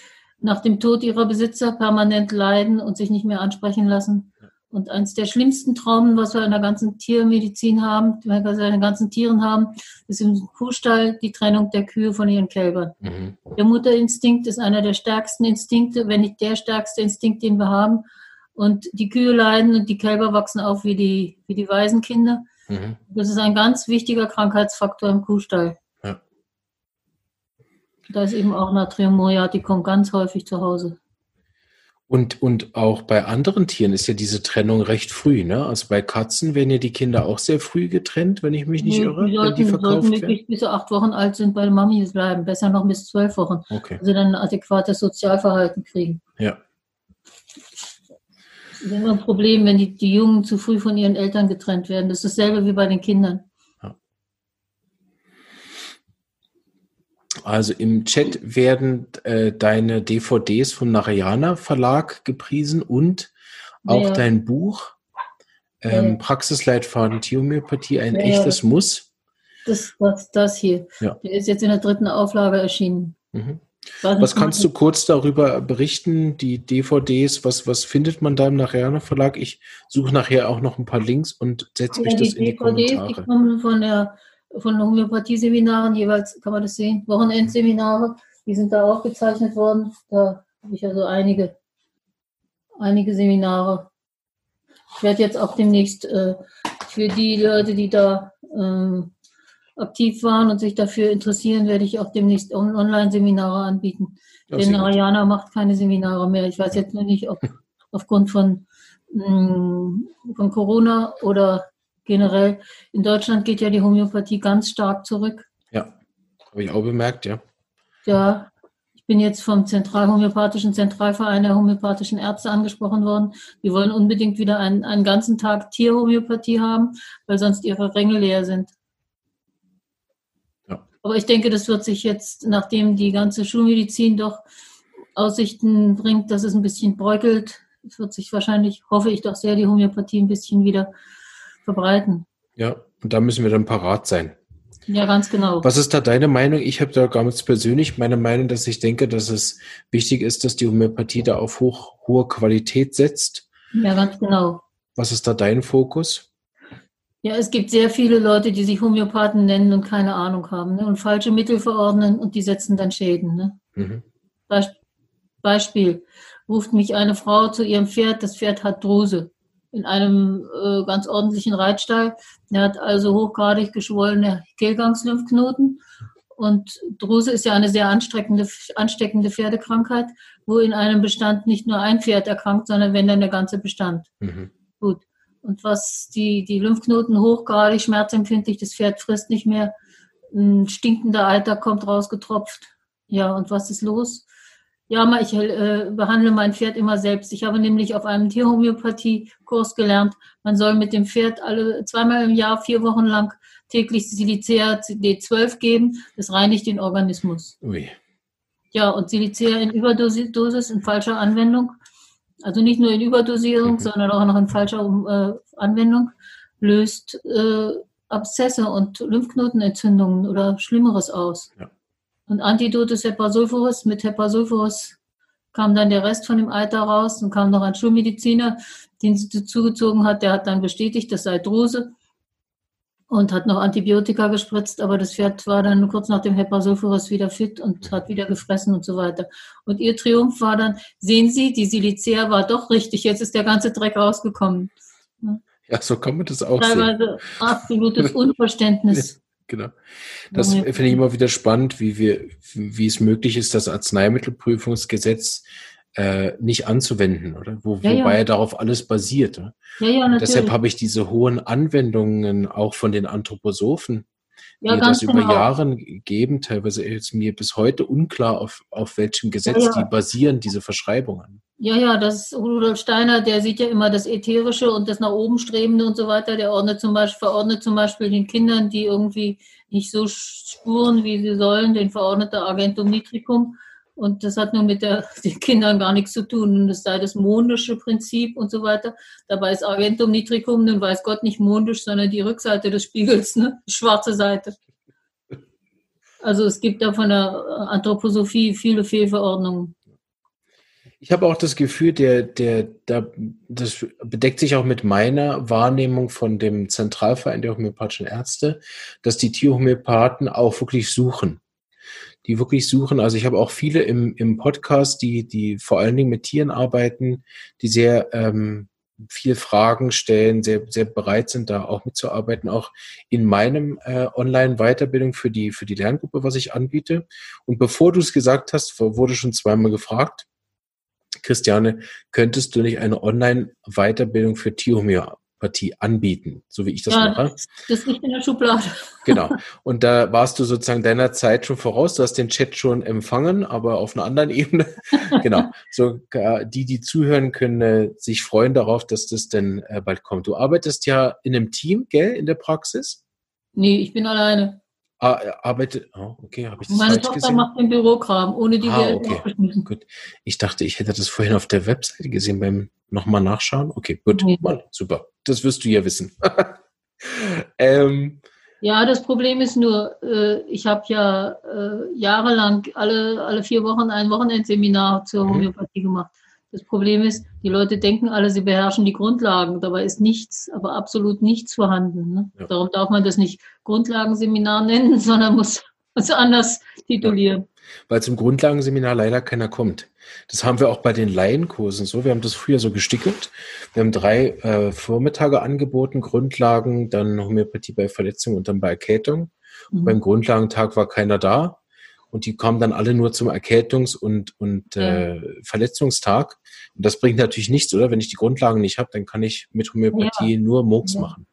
nach dem Tod ihrer Besitzer permanent leiden und sich nicht mehr ansprechen lassen. Und eines der schlimmsten Traumen, was wir in der ganzen Tiermedizin haben, die wir in den ganzen Tieren haben, ist im Kuhstall die Trennung der Kühe von ihren Kälbern. Mhm. Der Mutterinstinkt ist einer der stärksten Instinkte, wenn nicht der stärkste Instinkt, den wir haben. Und die Kühe leiden und die Kälber wachsen auf wie die, wie die Waisenkinder. Mhm. Das ist ein ganz wichtiger Krankheitsfaktor im Kuhstall. Da ist eben auch Natriummuriat, die kommt ganz häufig zu Hause. Und, und auch bei anderen Tieren ist ja diese Trennung recht früh, ne? Also bei Katzen werden ja die Kinder auch sehr früh getrennt, wenn ich mich nicht irre. Die sollten, die sollten wirklich bis acht Wochen alt sind bei Mami bleiben, besser noch bis zwölf Wochen. Okay. Also dann ein adäquates Sozialverhalten kriegen. Ja. Das ist immer ein Problem, wenn die, die Jungen zu früh von ihren Eltern getrennt werden. Das ist dasselbe wie bei den Kindern. Also im Chat werden äh, deine DVDs vom Narayana Verlag gepriesen und auch ja. dein Buch ähm, ja. Praxisleitfaden Tierhomöopathie, ein ja, echtes Muss. Das, das, das hier. Der ist jetzt in der dritten Auflage erschienen. Mhm. Was kannst du kurz darüber berichten, die DVDs, was, was findet man da im Narayana Verlag? Ich suche nachher auch noch ein paar Links und setze mich das in die DVDs, Kommentare. Die kommen von der von Homöopathie-Seminaren, jeweils kann man das sehen, Wochenendseminare, die sind da aufgezeichnet worden. Da habe ich also einige, einige Seminare. Ich werde jetzt auch demnächst äh, für die Leute, die da ähm, aktiv waren und sich dafür interessieren, werde ich auch demnächst Online-Seminare anbieten. Ja, Denn Ariana macht keine Seminare mehr. Ich weiß jetzt nur nicht, ob aufgrund von, mh, mm, von Corona oder generell. In Deutschland geht ja die Homöopathie ganz stark zurück. Ja, habe ich auch bemerkt, ja. Ja, ich bin jetzt vom Zentralhomöopathischen Zentralverein der homöopathischen Ärzte angesprochen worden. Die wollen unbedingt wieder einen, einen ganzen Tag Tierhomöopathie haben, weil sonst ihre Ränge leer sind. Ja. Aber ich denke, das wird sich jetzt, nachdem die ganze Schulmedizin doch Aussichten bringt, dass es ein bisschen bröckelt, wird sich wahrscheinlich, hoffe ich doch sehr, die Homöopathie ein bisschen wieder verbreiten. Ja, und da müssen wir dann parat sein. Ja, ganz genau. Was ist da deine Meinung? Ich habe da ganz persönlich meine Meinung, dass ich denke, dass es wichtig ist, dass die Homöopathie da auf hoch, hohe Qualität setzt. Ja, ganz genau. Was ist da dein Fokus? Ja, es gibt sehr viele Leute, die sich Homöopathen nennen und keine Ahnung haben ne? und falsche Mittel verordnen und die setzen dann Schäden. Ne? Mhm. Beispiel, ruft mich eine Frau zu ihrem Pferd, das Pferd hat Druse in einem äh, ganz ordentlichen Reitstall. Er hat also hochgradig geschwollene Kehlgangslymphknoten. Und Druse ist ja eine sehr ansteckende, ansteckende Pferdekrankheit, wo in einem Bestand nicht nur ein Pferd erkrankt, sondern wenn dann der ganze Bestand. Mhm. Gut. Und was die, die Lymphknoten hochgradig schmerzempfindlich, das Pferd frisst nicht mehr, ein stinkender Alter kommt rausgetropft. Ja, und was ist los? Ja, ich äh, behandle mein Pferd immer selbst. Ich habe nämlich auf einem Tierhomöopathie-Kurs gelernt, man soll mit dem Pferd alle zweimal im Jahr vier Wochen lang täglich Silicea D12 geben. Das reinigt den Organismus. Ui. Ja, und Silicea in Überdosis, in falscher Anwendung, also nicht nur in Überdosierung, mhm. sondern auch noch in falscher äh, Anwendung, löst äh, Abszesse und Lymphknotenentzündungen oder Schlimmeres aus. Ja. Und Antidot ist Hepasulfurus. Mit Hepasulfurus kam dann der Rest von dem Alter raus und kam noch ein Schulmediziner, den sie zugezogen hat. Der hat dann bestätigt, das sei Druse und hat noch Antibiotika gespritzt, aber das Pferd war dann kurz nach dem Hepasulfurus wieder fit und hat wieder gefressen und so weiter. Und ihr Triumph war dann, sehen Sie, die Silicea war doch richtig, jetzt ist der ganze Dreck rausgekommen. Ja, so kann man das auch Teilweise sehen. absolutes Unverständnis. Genau. Das finde ich immer wieder spannend, wie wir, wie es möglich ist, das Arzneimittelprüfungsgesetz äh, nicht anzuwenden, oder? Wo, ja, wobei ja. darauf alles basiert. Ja, ja, natürlich. Deshalb habe ich diese hohen Anwendungen auch von den Anthroposophen, ja, die das genau. über Jahre geben. Teilweise ist mir bis heute unklar, auf, auf welchem Gesetz die basieren, diese Verschreibungen. Ja, ja, das Rudolf Steiner, der sieht ja immer das Ätherische und das nach oben Strebende und so weiter. Der ordnet zum Beispiel, verordnet zum Beispiel den Kindern, die irgendwie nicht so spuren, wie sie sollen, den verordnete Agentum Nitricum. Und das hat nur mit der, den Kindern gar nichts zu tun. Und das sei das mondische Prinzip und so weiter. Dabei ist Argentum nitricum, nun weiß Gott nicht mondisch, sondern die Rückseite des Spiegels, ne? die schwarze Seite. Also es gibt da von der Anthroposophie viele Fehlverordnungen. Ich habe auch das Gefühl, der, der, der, das bedeckt sich auch mit meiner Wahrnehmung von dem Zentralverein der homöopathischen Ärzte, dass die Tierhomöopathen auch wirklich suchen. Die wirklich suchen. Also ich habe auch viele im, im Podcast, die, die vor allen Dingen mit Tieren arbeiten, die sehr ähm, viel Fragen stellen, sehr, sehr bereit sind, da auch mitzuarbeiten, auch in meinem äh, Online-Weiterbildung für die, für die Lerngruppe, was ich anbiete. Und bevor du es gesagt hast, wurde schon zweimal gefragt, Christiane, könntest du nicht eine Online-Weiterbildung für Tierhomöopathie anbieten, so wie ich das ja, mache? Das liegt in der Schublade. Genau. Und da warst du sozusagen deiner Zeit schon voraus. Du hast den Chat schon empfangen, aber auf einer anderen Ebene. genau. So, die, die zuhören, können äh, sich freuen darauf, dass das denn äh, bald kommt. Du arbeitest ja in einem Team, gell, in der Praxis? Nee, ich bin alleine. Ah, arbeitet. Oh, okay, habe ich das Meine Tochter gesehen? macht den Bürokram, ohne die ah, okay. Gut. Ich dachte, ich hätte das vorhin auf der Webseite gesehen beim nochmal nachschauen. Okay, gut. Nee. Mann, super. Das wirst du ja wissen. ähm, ja, das Problem ist nur, äh, ich habe ja äh, jahrelang alle, alle vier Wochen ein Wochenendseminar zur mhm. Homöopathie mhm. gemacht. Das Problem ist, die Leute denken alle, sie beherrschen die Grundlagen. Dabei ist nichts, aber absolut nichts vorhanden. Ne? Ja. Darum darf man das nicht Grundlagenseminar nennen, sondern muss es anders titulieren. Ja. Weil zum Grundlagenseminar leider keiner kommt. Das haben wir auch bei den Laienkursen so. Wir haben das früher so gestickelt. Wir haben drei äh, Vormittage angeboten, Grundlagen, dann Homöopathie bei Verletzung und dann bei Erkältung. Mhm. Beim Grundlagentag war keiner da und die kommen dann alle nur zum Erkältungs- und, und äh, Verletzungstag. Und das bringt natürlich nichts, oder? Wenn ich die Grundlagen nicht habe, dann kann ich mit Homöopathie ja. nur Murks ja. machen.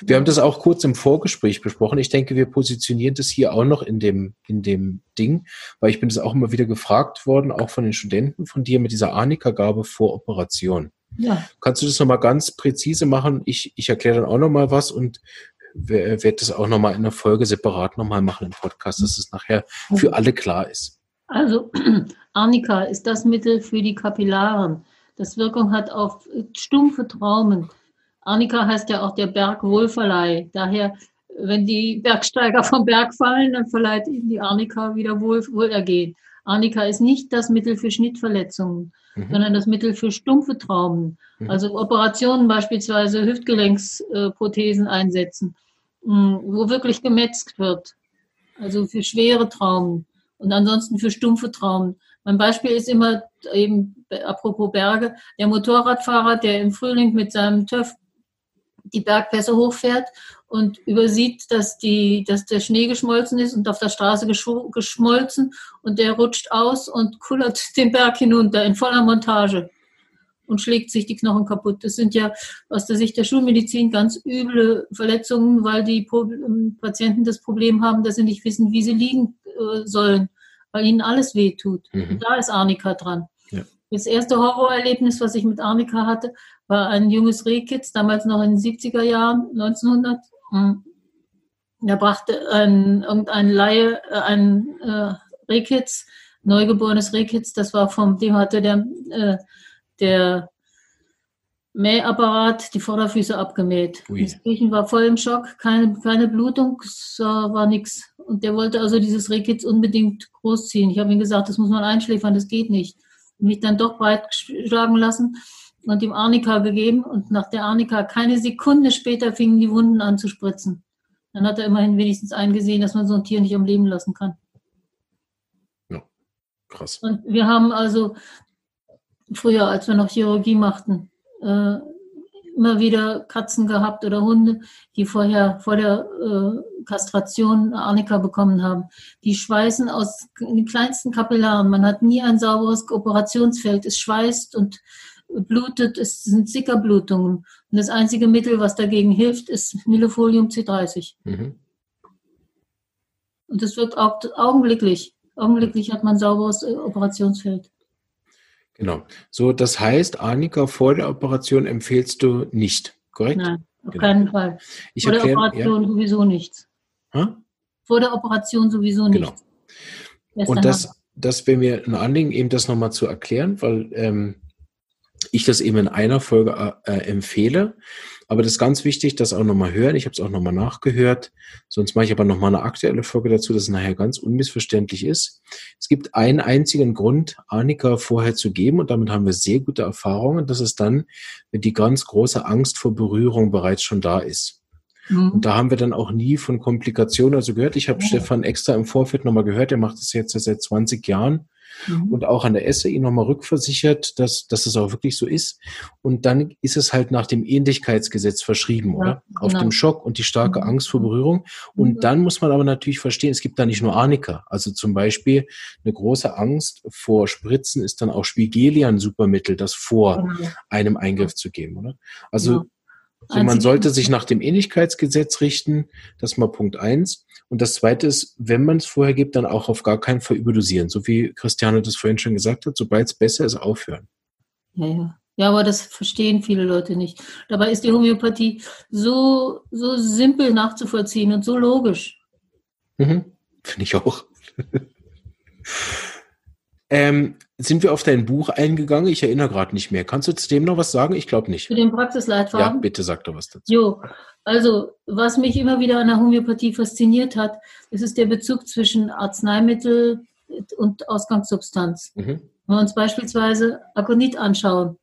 Wir haben das auch kurz im Vorgespräch besprochen. Ich denke, wir positionieren das hier auch noch in dem, in dem Ding, weil ich bin das auch immer wieder gefragt worden, auch von den Studenten von dir mit dieser Arnika-Gabe vor Operation. Ja. Kannst du das nochmal ganz präzise machen? Ich, ich erkläre dann auch nochmal was und werde das auch nochmal in der Folge separat nochmal machen im Podcast, dass es nachher für alle klar ist. Also, Arnika ist das Mittel für die Kapillaren, das Wirkung hat auf stumpfe Traumen. Arnika heißt ja auch der Bergwohlverleih. Daher, wenn die Bergsteiger vom Berg fallen, dann verleiht ihnen die Arnika wieder Wohl, Wohlergehen. Arnika ist nicht das Mittel für Schnittverletzungen, mhm. sondern das Mittel für stumpfe Traumen. Mhm. Also Operationen beispielsweise Hüftgelenksprothesen einsetzen wo wirklich gemetzt wird. Also für schwere Traumen und ansonsten für stumpfe Traumen. Mein Beispiel ist immer eben, apropos Berge, der Motorradfahrer, der im Frühling mit seinem TÜV die Bergpässe hochfährt und übersieht, dass, die, dass der Schnee geschmolzen ist und auf der Straße geschmolzen und der rutscht aus und kullert den Berg hinunter in voller Montage und schlägt sich die Knochen kaputt. Das sind ja aus der Sicht der Schulmedizin ganz üble Verletzungen, weil die ähm, Patienten das Problem haben, dass sie nicht wissen, wie sie liegen äh, sollen, weil ihnen alles wehtut. Mhm. Und da ist Arnika dran. Ja. Das erste Horrorerlebnis, was ich mit Arnika hatte, war ein junges Rehkitz, damals noch in den 70er Jahren, 1900. Hm. Da brachte ein, irgendein Laie, äh, ein äh, Rehkitz, neugeborenes Rehkitz, das war vom, dem hatte der äh, der Mähapparat die Vorderfüße abgemäht. Das Kirchen war voll im Schock, keine, keine Blutung, es war nichts. Und der wollte also dieses Rehkitz unbedingt großziehen. Ich habe ihm gesagt, das muss man einschläfern, das geht nicht. Mich dann doch breit schlagen lassen und ihm Arnika gegeben. Und nach der Arnika, keine Sekunde später, fingen die Wunden an zu spritzen. Dann hat er immerhin wenigstens eingesehen, dass man so ein Tier nicht am Leben lassen kann. Ja, krass. Und wir haben also früher, als wir noch Chirurgie machten, äh, immer wieder Katzen gehabt oder Hunde, die vorher vor der äh, Kastration Arnika bekommen haben. Die schweißen aus den kleinsten Kapillaren. Man hat nie ein sauberes Operationsfeld. Es schweißt und blutet. Es sind Sickerblutungen. Und das einzige Mittel, was dagegen hilft, ist Milofolium C30. Mhm. Und das wird auch augenblicklich. Augenblicklich hat man sauberes äh, Operationsfeld. Genau. So, das heißt, Annika, vor der Operation empfehlst du nicht, korrekt? Nein, auf genau. keinen Fall. Ich vor erklär, der Operation ja. sowieso nichts. Ha? Vor der Operation sowieso nichts. Genau. Und das, das wäre mir ein Anliegen, eben das nochmal zu erklären, weil ähm, ich das eben in einer Folge äh, äh empfehle. Aber das ist ganz wichtig, das auch nochmal hören. Ich habe es auch nochmal nachgehört. Sonst mache ich aber nochmal eine aktuelle Folge dazu, dass es nachher ganz unmissverständlich ist. Es gibt einen einzigen Grund, Annika vorher zu geben und damit haben wir sehr gute Erfahrungen. Das ist dann, wenn die ganz große Angst vor Berührung bereits schon da ist. Mhm. Und da haben wir dann auch nie von Komplikationen also gehört. Ich habe ja. Stefan extra im Vorfeld nochmal gehört, er macht das jetzt seit 20 Jahren mhm. und auch an der SAI nochmal rückversichert, dass, dass es auch wirklich so ist. Und dann ist es halt nach dem Ähnlichkeitsgesetz verschrieben, ja, oder? Genau. Auf dem Schock und die starke mhm. Angst vor Berührung. Und mhm. dann muss man aber natürlich verstehen, es gibt da nicht nur Arnika. Also zum Beispiel eine große Angst vor Spritzen ist dann auch Spigelian Supermittel, das vor genau. einem Eingriff zu geben, oder? Also ja. So, man sollte sich nach dem Ähnlichkeitsgesetz richten. Das ist mal Punkt eins. Und das zweite ist, wenn man es vorher gibt, dann auch auf gar keinen Fall überdosieren. So wie Christiane das vorhin schon gesagt hat, sobald es besser ist, aufhören. Ja, ja. Ja, aber das verstehen viele Leute nicht. Dabei ist die Homöopathie so, so simpel nachzuvollziehen und so logisch. Mhm. Finde ich auch. ähm, sind wir auf dein Buch eingegangen? Ich erinnere gerade nicht mehr. Kannst du zu dem noch was sagen? Ich glaube nicht. Zu dem Praxisleitfaden? Ja, bitte sag doch was dazu. Jo, also was mich immer wieder an der Homöopathie fasziniert hat, das ist der Bezug zwischen Arzneimittel und Ausgangssubstanz. Mhm. Wenn wir uns beispielsweise Akonit anschauen.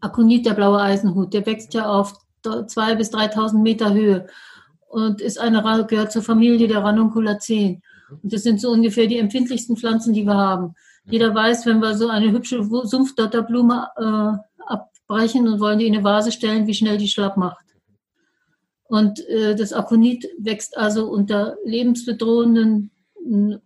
Akonit, der blaue Eisenhut, der wächst ja auf 2.000 bis 3.000 Meter Höhe und ist eine, gehört zur Familie der Ranunculaceen. Und das sind so ungefähr die empfindlichsten Pflanzen, die wir haben. Jeder weiß, wenn wir so eine hübsche Sumpfdotterblume äh, abbrechen und wollen die in eine Vase stellen, wie schnell die schlapp macht. Und äh, das Akonit wächst also unter lebensbedrohenden,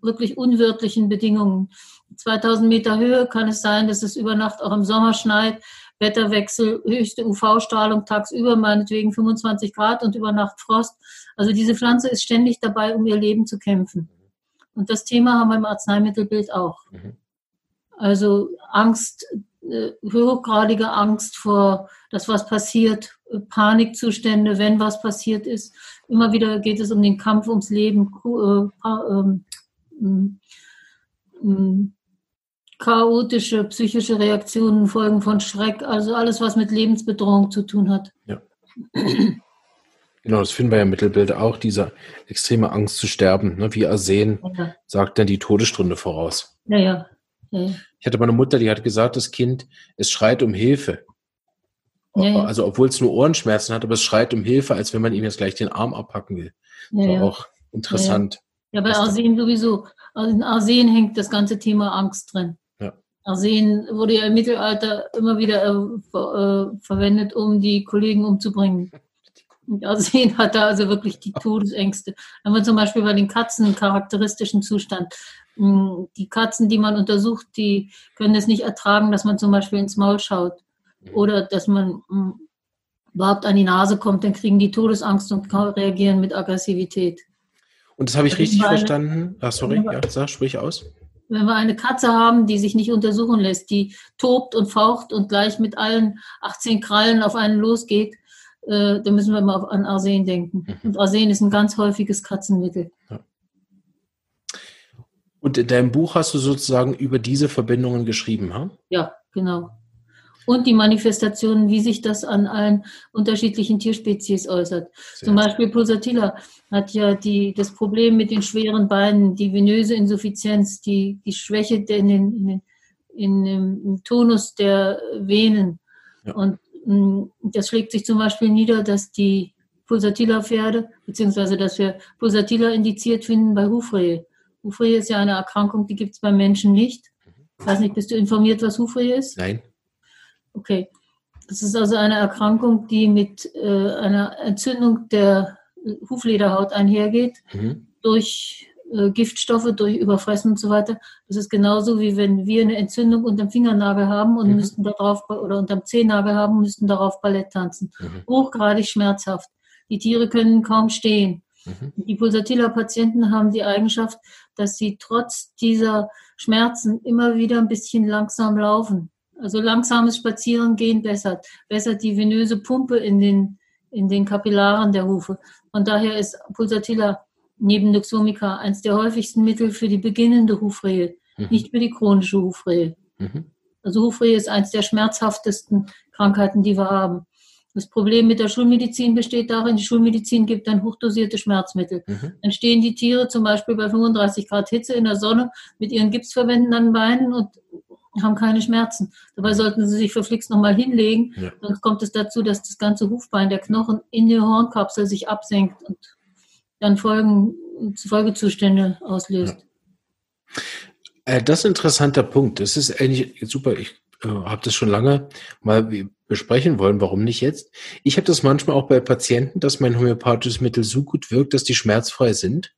wirklich unwirtlichen Bedingungen. 2000 Meter Höhe kann es sein, dass es über Nacht auch im Sommer schneit, Wetterwechsel, höchste UV-Strahlung tagsüber, meinetwegen 25 Grad und über Nacht Frost. Also diese Pflanze ist ständig dabei, um ihr Leben zu kämpfen. Und das Thema haben wir im Arzneimittelbild auch. Mhm. Also Angst, äh, hochgradige Angst vor das, was passiert, Panikzustände, wenn was passiert ist. Immer wieder geht es um den Kampf ums Leben, äh, äh, chaotische psychische Reaktionen, Folgen von Schreck, also alles, was mit Lebensbedrohung zu tun hat. Ja. Genau, das finden wir ja im Mittelbild auch, diese extreme Angst zu sterben, ne? wie Arsen ja. sagt dann die Todesstunde voraus. Ja, ja, ich hatte meine Mutter, die hat gesagt, das Kind, es schreit um Hilfe. Ja, ja. Also obwohl es nur Ohrenschmerzen hat, aber es schreit um Hilfe, als wenn man ihm jetzt gleich den Arm abpacken will. Ja, War auch interessant. Ja, bei Arsen sowieso. Also in Arsen hängt das ganze Thema Angst drin. Arsen wurde ja im Mittelalter immer wieder äh, ver, äh, verwendet, um die Kollegen umzubringen. Und Arsen hat da also wirklich die Todesängste. Wenn man zum Beispiel bei den Katzen einen charakteristischen Zustand die Katzen, die man untersucht, die können es nicht ertragen, dass man zum Beispiel ins Maul schaut oder dass man hm, überhaupt an die Nase kommt, dann kriegen die Todesangst und reagieren mit Aggressivität. Und das habe ich richtig eine, verstanden. Ach, sorry, ja, sag, sprich aus. Wenn wir eine Katze haben, die sich nicht untersuchen lässt, die tobt und faucht und gleich mit allen 18 Krallen auf einen losgeht, äh, dann müssen wir mal an Arsen denken. Mhm. Und Arsen ist ein ganz häufiges Katzenmittel. Ja. Und in deinem Buch hast du sozusagen über diese Verbindungen geschrieben, ha? Ja, genau. Und die Manifestationen, wie sich das an allen unterschiedlichen Tierspezies äußert. Sehr Zum Beispiel Pulsatilla hat ja die, das Problem mit den schweren Beinen, die venöse Insuffizienz, die, die Schwäche in, den, in, den, in dem Tonus der Venen. Ja. Und mh, das schlägt sich zum Beispiel nieder, dass die Pulsatilla-Pferde, beziehungsweise dass wir Pulsatilla indiziert finden bei Hufrehe. Hufrehe ist ja eine Erkrankung, die gibt es beim Menschen nicht. Ich weiß nicht, bist du informiert, was Hufrehe ist? Nein. Okay. Das ist also eine Erkrankung, die mit äh, einer Entzündung der Huflederhaut einhergeht, mhm. durch äh, Giftstoffe, durch Überfressen und so weiter. Das ist genauso wie wenn wir eine Entzündung unterm Fingernagel haben und mhm. müssten darauf oder unterm Zehennagel haben, und müssten darauf Ballett tanzen. Mhm. Hochgradig schmerzhaft. Die Tiere können kaum stehen. Mhm. Die Pulsatilla-Patienten haben die Eigenschaft, dass sie trotz dieser Schmerzen immer wieder ein bisschen langsam laufen. Also langsames Spazierengehen bessert, bessert die venöse Pumpe in den, in den Kapillaren der Hufe. Von daher ist Pulsatilla neben Luxomica eines der häufigsten Mittel für die beginnende Hufrehe. mhm. nicht für die chronische Hufrehe. Mhm. Also Hufrehe ist eines der schmerzhaftesten Krankheiten, die wir haben. Das Problem mit der Schulmedizin besteht darin, die Schulmedizin gibt dann hochdosierte Schmerzmittel. Mhm. Dann stehen die Tiere zum Beispiel bei 35 Grad Hitze in der Sonne mit ihren Gipsverbänden an den Beinen und haben keine Schmerzen. Dabei sollten sie sich verflixt nochmal hinlegen. Ja. Sonst kommt es dazu, dass das ganze Hufbein, der Knochen in der Hornkapsel sich absenkt und dann Folgen, Folgezustände auslöst. Ja. Äh, das ist ein interessanter Punkt. Das ist eigentlich super. Ich äh, habe das schon lange mal besprechen wollen. Warum nicht jetzt? Ich habe das manchmal auch bei Patienten, dass mein homöopathisches Mittel so gut wirkt, dass die schmerzfrei sind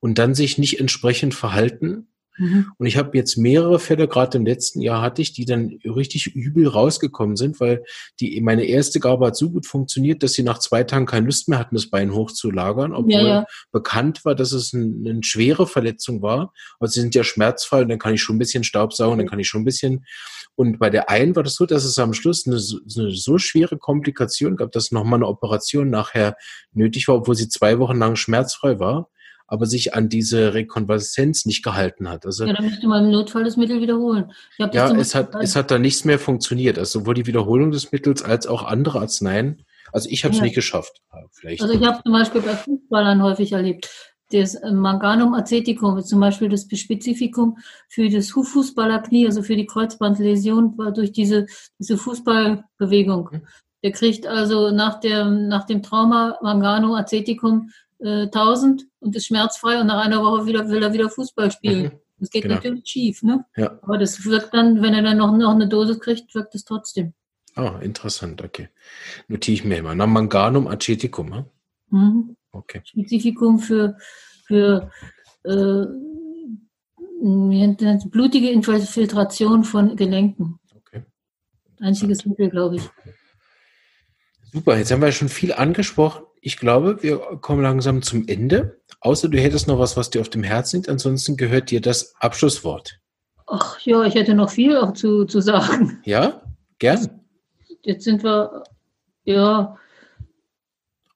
und dann sich nicht entsprechend verhalten Mhm. Und ich habe jetzt mehrere Fälle, gerade im letzten Jahr hatte ich, die dann richtig übel rausgekommen sind, weil die meine erste Gabe hat so gut funktioniert, dass sie nach zwei Tagen keine Lust mehr hatten, das Bein hochzulagern, obwohl ja, ja. bekannt war, dass es ein, eine schwere Verletzung war. Aber sie sind ja schmerzfrei und dann kann ich schon ein bisschen Staubsaugen, mhm. dann kann ich schon ein bisschen. Und bei der einen war das so, dass es am Schluss eine, eine so schwere Komplikation gab, dass nochmal eine Operation nachher nötig war, obwohl sie zwei Wochen lang schmerzfrei war aber sich an diese Rekonvaleszenz nicht gehalten hat. Also, ja, dann müsste man im Notfall das Mittel wiederholen. Ja, es hat, es hat da nichts mehr funktioniert. Also sowohl die Wiederholung des Mittels als auch andere Arzneien. Also ich habe es ja. nicht geschafft. Vielleicht also ich habe zum Beispiel bei Fußballern häufig erlebt. Das äh, Manganum Aceticum ist zum Beispiel das Spezifikum für das Fußballerknie, also für die Kreuzbandläsion durch diese, diese Fußballbewegung. Mhm. Der kriegt also nach, der, nach dem Trauma Manganum Aceticum äh, 1000 und ist schmerzfrei und nach einer Woche wieder, will er wieder Fußball spielen. Mhm. Das geht genau. natürlich schief, ne? Ja. Aber das wirkt dann, wenn er dann noch, noch eine Dosis kriegt, wirkt es trotzdem. Ah, interessant, okay. Notiere ich mir immer. Na, Manganum aceticum, ne? Mhm. Okay. Spezifikum für, für äh, blutige Infiltration von Gelenken. Okay. Einziges Mittel, glaube ich. Super, jetzt haben wir schon viel angesprochen ich glaube, wir kommen langsam zum Ende. Außer du hättest noch was, was dir auf dem Herzen liegt. Ansonsten gehört dir das Abschlusswort. Ach ja, ich hätte noch viel auch zu, zu sagen. Ja, gern. Jetzt sind wir, ja.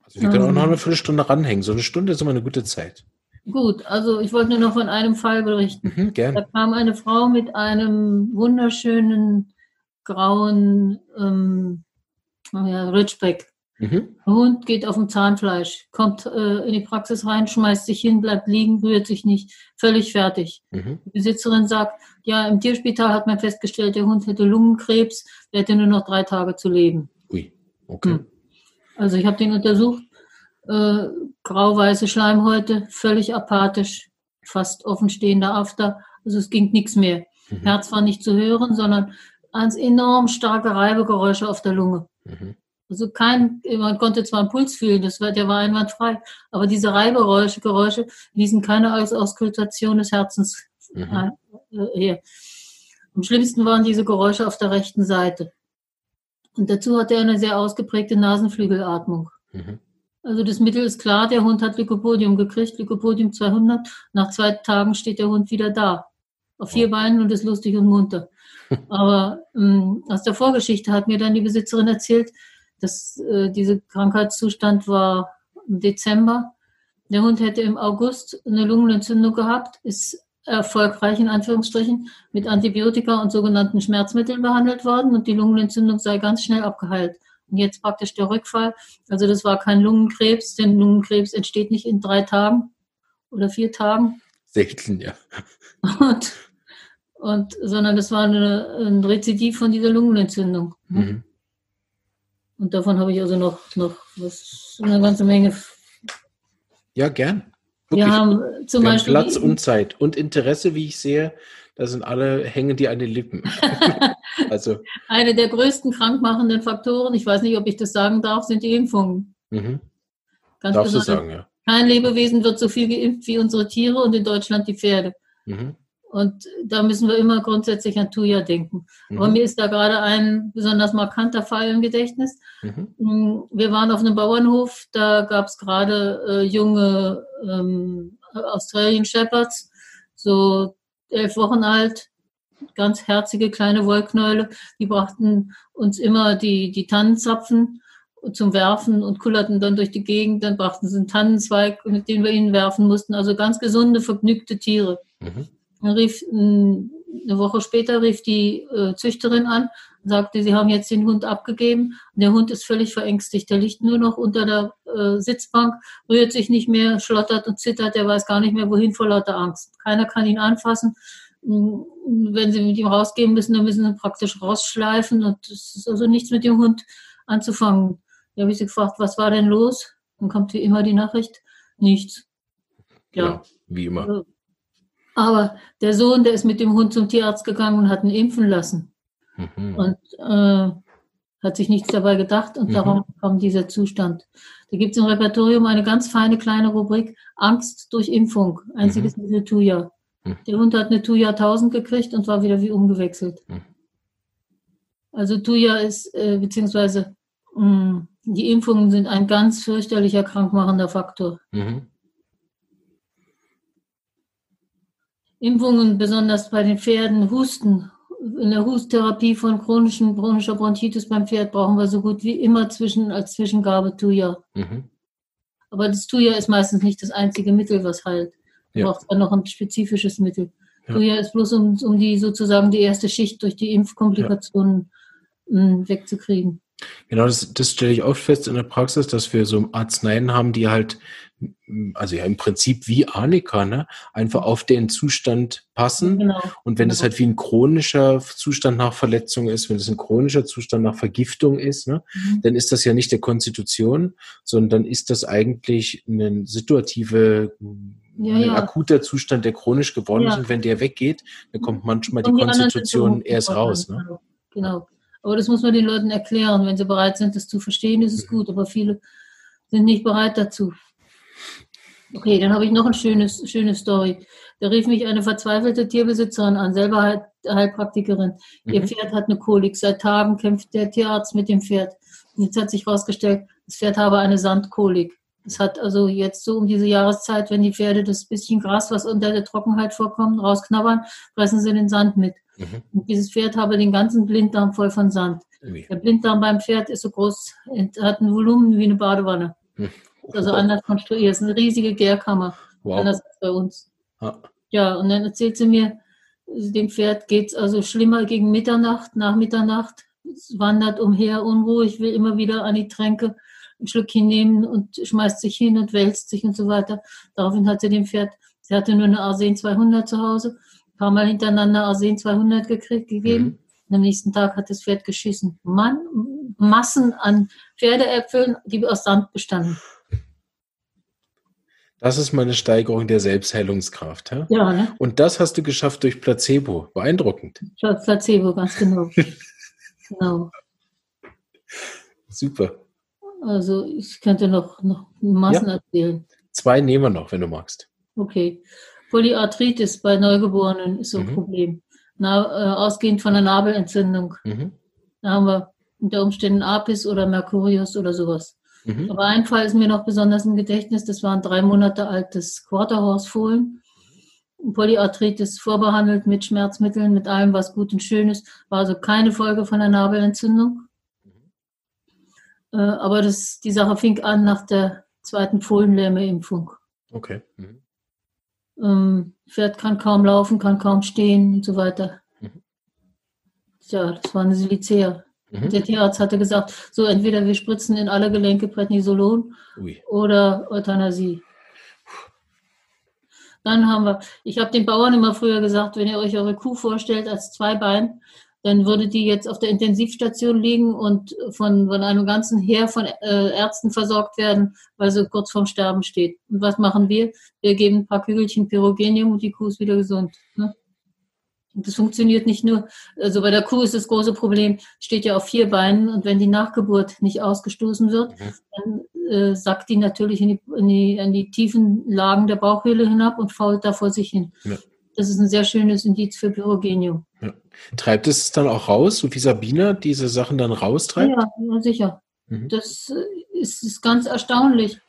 Also wir können ähm, auch noch eine Viertelstunde ranhängen. So eine Stunde ist immer eine gute Zeit. Gut, also ich wollte nur noch von einem Fall berichten. Mhm, gern. Da kam eine Frau mit einem wunderschönen grauen ähm, ja, Ridgeback Mhm. Der Hund geht auf dem Zahnfleisch, kommt äh, in die Praxis rein, schmeißt sich hin, bleibt liegen, rührt sich nicht, völlig fertig. Mhm. Die Besitzerin sagt, ja, im Tierspital hat man festgestellt, der Hund hätte Lungenkrebs, der hätte nur noch drei Tage zu leben. Ui, okay. Hm. Also ich habe den untersucht, äh, grau-weiße Schleimhäute, völlig apathisch, fast offenstehender After, also es ging nichts mehr. Mhm. Herz war nicht zu hören, sondern ganz enorm starke Reibegeräusche auf der Lunge. Mhm. Also kein, man konnte zwar einen Puls fühlen, das war, der war einwandfrei, aber diese Reibegeräusche Geräusche wiesen keine Auskultation des Herzens mhm. Äh, her. Am schlimmsten waren diese Geräusche auf der rechten Seite. Und dazu hatte er eine sehr ausgeprägte Nasenflügelatmung. Mhm. Also das Mittel ist klar, der Hund hat Lycopodium gekriegt, Lycopodium 200. Nach zwei Tagen steht der Hund wieder da. Auf vier Beinen und ist lustig und munter. Aber ähm, aus der Vorgeschichte hat mir dann die Besitzerin erzählt, das, äh, dieser Krankheitszustand war im Dezember. Der Hund hätte im August eine Lungenentzündung gehabt, ist erfolgreich in Anführungsstrichen mit Antibiotika und sogenannten Schmerzmitteln behandelt worden und die Lungenentzündung sei ganz schnell abgeheilt. Und jetzt praktisch der Rückfall. Also das war kein Lungenkrebs, denn Lungenkrebs entsteht nicht in drei Tagen oder vier Tagen. Selten, ja. Und, und sondern das war eine, ein Rezidiv von dieser Lungenentzündung. Mhm. Und davon habe ich also noch, noch was, eine ganze Menge. Ja, gern. Wirklich. Wir haben zum Wir Beispiel. Haben Platz und Zeit und Interesse, wie ich sehe. Da sind alle, hängen die an den Lippen. also. Eine der größten krankmachenden Faktoren, ich weiß nicht, ob ich das sagen darf, sind die Impfungen. Mhm. Ganz Darfst du sagen, ja. Kein Lebewesen wird so viel geimpft wie unsere Tiere und in Deutschland die Pferde. Mhm. Und da müssen wir immer grundsätzlich an Tuya denken. Mhm. Aber mir ist da gerade ein besonders markanter Fall im Gedächtnis. Mhm. Mm, wir waren auf einem Bauernhof, da gab es gerade äh, junge ähm, Australian Shepherds, so elf Wochen alt, ganz herzige kleine Wollknäule. Die brachten uns immer die, die Tannenzapfen zum Werfen und kullerten dann durch die Gegend. Dann brachten sie einen Tannenzweig, mit dem wir ihnen werfen mussten. Also ganz gesunde, vergnügte Tiere. Mhm. Dann rief eine Woche später rief die äh, Züchterin an und sagte, sie haben jetzt den Hund abgegeben. Der Hund ist völlig verängstigt. Der liegt nur noch unter der äh, Sitzbank, rührt sich nicht mehr, schlottert und zittert. Der weiß gar nicht mehr, wohin vor lauter Angst. Keiner kann ihn anfassen. Hm, wenn sie mit ihm rausgehen müssen, dann müssen sie praktisch rausschleifen. Und es ist also nichts mit dem Hund anzufangen. Da habe ich sie gefragt, was war denn los? Dann kommt wie immer die Nachricht, nichts. Ja, ja wie immer. Also, aber der Sohn, der ist mit dem Hund zum Tierarzt gegangen und hat ihn impfen lassen. Mhm. Und äh, hat sich nichts dabei gedacht und mhm. darum kam dieser Zustand. Da gibt es im Repertorium eine ganz feine kleine Rubrik Angst durch Impfung. Einziges mhm. Mittel Tuya. Mhm. Der Hund hat eine Tuya 1000 gekriegt und war wieder wie umgewechselt. Mhm. Also Tuya ist, äh, beziehungsweise mh, mm, die Impfungen sind ein ganz fürchterlicher krankmachender Faktor. Mhm. Impfungen, besonders bei den Pferden, Husten. In der Husttherapie von chronischen chronischer Bronchitis beim Pferd brauchen wir so gut wie immer zwischen, als Zwischengabe Tuya. Mhm. Aber das Tuya ist meistens nicht das einzige Mittel, was heilt. Du ja. brauchst dann noch ein spezifisches Mittel. Ja. Tuya ist bloß, um, um die sozusagen die erste Schicht durch die Impfkomplikationen ja. Hm, wegzukriegen. Genau, das, das stelle ich oft fest in der Praxis, dass wir so Arzneien haben, die halt, also ja im Prinzip wie Arnika, ne, einfach auf den Zustand passen. Genau. Und wenn genau. das halt wie ein chronischer Zustand nach Verletzung ist, wenn es ein chronischer Zustand nach Vergiftung ist, ne, mhm. dann ist das ja nicht der Konstitution, sondern dann ist das eigentlich eine situative ja, ein ja. akuter Zustand, der chronisch geworden ja. ist. Und wenn der weggeht, dann kommt manchmal die, die Konstitution erst raus. Ne? Genau. genau. Aber das muss man den Leuten erklären. Wenn sie bereit sind, das zu verstehen, ist es mhm. gut. Aber viele sind nicht bereit dazu. Okay, dann habe ich noch eine schöne, schöne Story. Da rief mich eine verzweifelte Tierbesitzerin an, selber Heilpraktikerin. Mhm. Ihr Pferd hat eine Kolik. Seit Tagen kämpft der Tierarzt mit dem Pferd. Jetzt hat sich herausgestellt, das Pferd habe eine Sandkolik. Das hat also jetzt so um diese Jahreszeit, wenn die Pferde das bisschen Gras, was unter der Trockenheit vorkommt, rausknabbern, fressen sie den Sand mit. Mhm. Und dieses Pferd habe den ganzen Blinddarm voll von Sand. Wie? Der Blinddarm beim Pferd ist so groß, hat ein Volumen wie eine Badewanne. Also anders konstruiert. Es ist eine riesige Gärkammer. Wow. Anders als bei uns. Ah. Ja, und dann erzählt sie mir, dem Pferd geht es also schlimmer gegen Mitternacht, nach Mitternacht. Es wandert umher unruhig, will immer wieder an die Tränke ein Schlückchen nehmen und schmeißt sich hin und wälzt sich und so weiter. Daraufhin hat sie dem Pferd, sie hatte nur eine Arsen 200 zu Hause, ein paar Mal hintereinander Arsen 200 gekriegt, gegeben. Mhm. Und am nächsten Tag hat das Pferd geschissen. Mann, Massen an Pferdeäpfeln, die aus Sand bestanden. Das ist meine Steigerung der Selbstheilungskraft. Ja? ja ne? Und das hast du geschafft durch Placebo. Beeindruckend. Placebo, ganz genau. genau. Super. Also ich könnte noch, noch Massen ja. erzählen. Zwei nehmen wir noch, wenn du magst. Okay. Polyarthritis bei Neugeborenen ist so ein mhm. Problem. Na, äh, ausgehend von einer Nabelentzündung. Mhm. Da haben wir unter Umständen Apis oder Mercurius oder sowas. Mhm. Aber ein Fall ist mir noch besonders im Gedächtnis, das war ein drei Monate altes Quarterhorse-Fohlen. Polyarthritis vorbehandelt mit Schmerzmitteln, mit allem, was gut und schön ist. War also keine Folge von einer Nabelentzündung. Äh, aber das, die Sache fing an nach der zweiten Fohlenlähmeimpfung. Okay. Mhm. Ähm, Pferd kann kaum laufen, kann kaum stehen und so weiter. Mhm. Tja, das war eine Silicea. Mhm. Der Tierarzt hatte gesagt, so entweder wir spritzen in alle Gelenke Prednisolon Ui. oder Euthanasie. Dann haben wir, ich habe den Bauern immer früher gesagt, wenn ihr euch eure Kuh vorstellt als Zweibein, dann würde die jetzt auf der Intensivstation liegen und von, von einem ganzen Heer von äh, Ärzten versorgt werden, weil sie kurz vorm Sterben steht. Und was machen wir? Wir geben ein paar Kügelchen Pyrogenium und die Kuh ist wieder gesund. Ne? Das funktioniert nicht nur, also bei der Kuh ist das große Problem, steht ja auf vier Beinen und wenn die Nachgeburt nicht ausgestoßen wird, mhm. dann äh, sackt die natürlich in die, in, die, in die tiefen Lagen der Bauchhöhle hinab und fault da vor sich hin. Ja. Das ist ein sehr schönes Indiz für Pyrogenium. Ja. Treibt es dann auch raus, so wie Sabina diese Sachen dann raustreibt? Ja, ja sicher. Mhm. Das äh, ist, ist, ganz erstaunlich.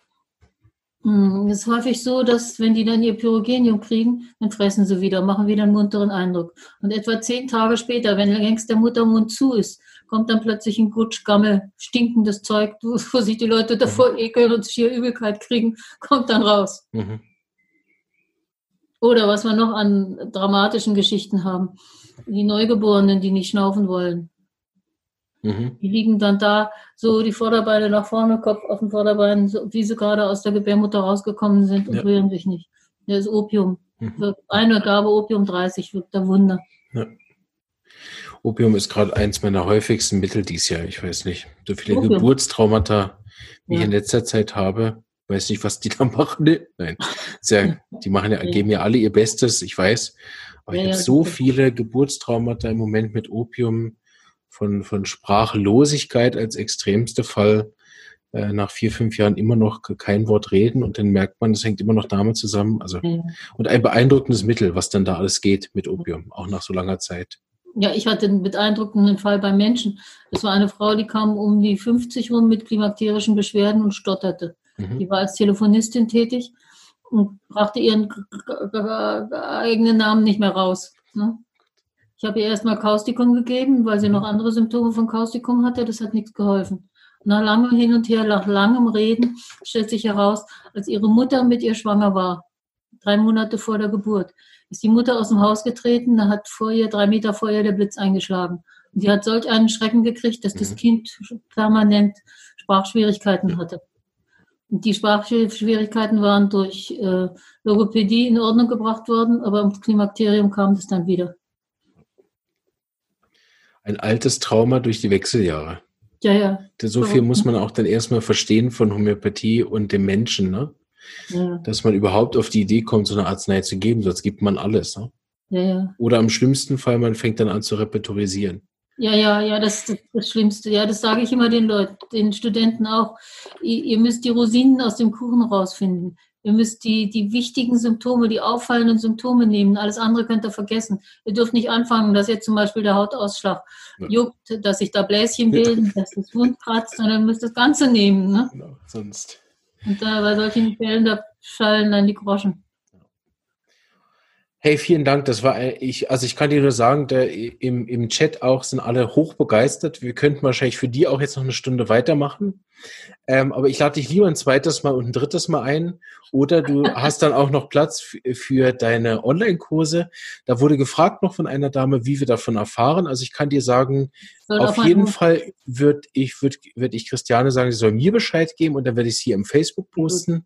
Hm, es ist häufig so, dass wenn die dann ihr Pyrogenium kriegen, dann fressen sie wieder, machen wieder einen munteren Eindruck. Und etwa zehn Tage später, wenn längst der Muttermund zu ist, kommt dann plötzlich ein Gutschgammel, stinkendes Zeug, wo sich die Leute davor mhm. ekeln und schier Übelkeit kriegen, kommt dann raus. Mhm. Oder was wir noch an dramatischen Geschichten haben. Die Neugeborenen, die nicht schnaufen wollen. Mhm. Die liegen dann da, so die Vorderbeine nach vorne, Kopf auf den Vorderbeinen, so, wie sie gerade aus der Gebärmutter rausgekommen sind und ja. rühren sich nicht. Das ist Opium. Mhm. Eine Gabe Opium 30 wirkt der Wunder. Ja. Opium ist gerade eins meiner häufigsten Mittel dies Jahr. Ich weiß nicht. So viele Opium. Geburtstraumata, wie ja. ich in letzter Zeit habe. Weiß nicht, was die da machen. Nein. Ja, die machen ja, geben ja alle ihr Bestes, ich weiß. Aber ich habe so viele Geburtstraumata im Moment mit Opium von, von Sprachlosigkeit als extremste Fall äh, nach vier, fünf Jahren immer noch kein Wort reden und dann merkt man, das hängt immer noch damit zusammen. Also, ja. und ein beeindruckendes Mittel, was dann da alles geht mit Opium, auch nach so langer Zeit. Ja, ich hatte einen beeindruckenden Fall bei Menschen. Das war eine Frau, die kam um die 50 rum mit klimakterischen Beschwerden und stotterte. Mhm. Die war als Telefonistin tätig und brachte ihren eigenen Namen nicht mehr raus. Ne? Ich habe ihr erstmal Kaustikum gegeben, weil sie noch andere Symptome von Kaustikum hatte. Das hat nichts geholfen. Nach langem Hin und Her, nach langem Reden, stellt sich heraus, als ihre Mutter mit ihr schwanger war, drei Monate vor der Geburt, ist die Mutter aus dem Haus getreten, da hat vor ihr, drei Meter vor ihr der Blitz eingeschlagen. Und die hat solch einen Schrecken gekriegt, dass das mhm. Kind permanent Sprachschwierigkeiten hatte. Und die Sprachschwierigkeiten waren durch äh, Logopädie in Ordnung gebracht worden, aber im Klimakterium kam das dann wieder. Ein altes Trauma durch die Wechseljahre. Ja, ja. So viel muss man auch dann erstmal verstehen von Homöopathie und dem Menschen, ne? Ja. Dass man überhaupt auf die Idee kommt, so eine Arznei zu geben, sonst gibt man alles. Ne? Ja, ja. Oder am schlimmsten Fall, man fängt dann an zu repertorisieren. Ja, ja, ja, das ist das Schlimmste. Ja, das sage ich immer den Leuten, den Studenten auch. Ihr, ihr müsst die Rosinen aus dem Kuchen rausfinden. Ihr müsst die, die wichtigen Symptome, die auffallenden Symptome nehmen. Alles andere könnt ihr vergessen. Ihr dürft nicht anfangen, dass jetzt zum Beispiel der Hautausschlag ja. juckt, dass sich da Bläschen bilden, dass das Wund kratzt, sondern ihr müsst das Ganze nehmen. Ne? Genau, sonst. Und da bei solchen Fällen, da fallen dann die Groschen. Hey, vielen Dank. Das war ich, also ich kann dir nur sagen, der, im, im Chat auch sind alle hoch begeistert. Wir könnten wahrscheinlich für die auch jetzt noch eine Stunde weitermachen. Ähm, aber ich lade dich lieber ein zweites Mal und ein drittes Mal ein. Oder du hast dann auch noch Platz für deine Online-Kurse. Da wurde gefragt noch von einer Dame, wie wir davon erfahren. Also ich kann dir sagen, auf jeden Fall würde ich, würd, würd ich Christiane sagen, sie soll mir Bescheid geben und dann werde ich es hier im Facebook posten.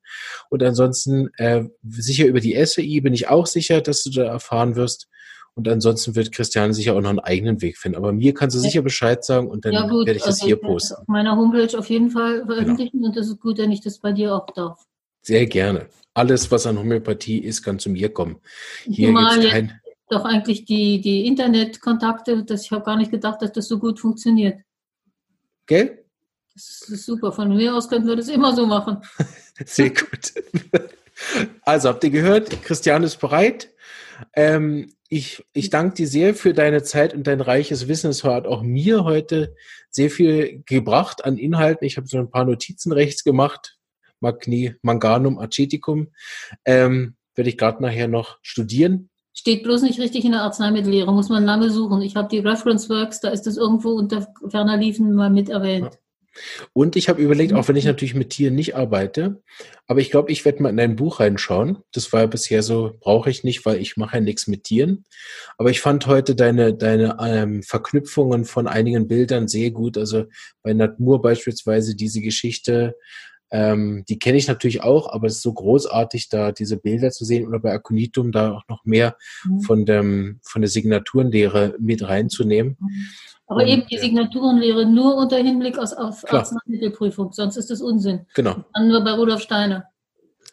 Und ansonsten äh, sicher über die SEI bin ich auch sicher, dass du da erfahren wirst. Und ansonsten wird Christiane sicher auch noch einen eigenen Weg finden. Aber mir kannst du sicher Bescheid sagen und dann ja, gut, werde ich das also hier posten. Auf meiner Homepage auf jeden Fall veröffentlichen genau. und das ist gut, wenn ich das bei dir auch darf. Sehr gerne. Alles, was an Homöopathie ist, kann zu mir kommen. Hier gibt's kein doch eigentlich die, die Internetkontakte, dass ich habe gar nicht gedacht, dass das so gut funktioniert. Gell? Das ist super. Von mir aus könnten wir das immer so machen. Sehr gut. Also habt ihr gehört, Christian ist bereit. Ähm, ich, ich danke dir sehr für deine Zeit und dein reiches Wissen. Es hat auch mir heute sehr viel gebracht an Inhalten. Ich habe so ein paar Notizen rechts gemacht. Magni, Manganum, Aceticum. Ähm, Werde ich gerade nachher noch studieren. Steht bloß nicht richtig in der Arzneimittellehre, muss man lange suchen. Ich habe die Reference Works, da ist das irgendwo unter ferner Liefen mal mit erwähnt. Ja. Und ich habe überlegt, auch wenn ich natürlich mit Tieren nicht arbeite, aber ich glaube, ich werde mal in ein Buch reinschauen. Das war ja bisher so, brauche ich nicht, weil ich mache ja nichts mit Tieren. Aber ich fand heute deine, deine ähm, Verknüpfungen von einigen Bildern sehr gut. Also bei Nat Moore beispielsweise diese Geschichte, ähm, die kenne ich natürlich auch, aber es ist so großartig, da diese Bilder zu sehen oder bei Aconitum da auch noch mehr mhm. von, dem, von der Signaturenlehre mit reinzunehmen. Mhm. Aber und, eben die Signaturenlehre nur unter Hinblick auf klar. Arzneimittelprüfung, sonst ist das Unsinn. Genau. Dann nur bei Rudolf Steiner.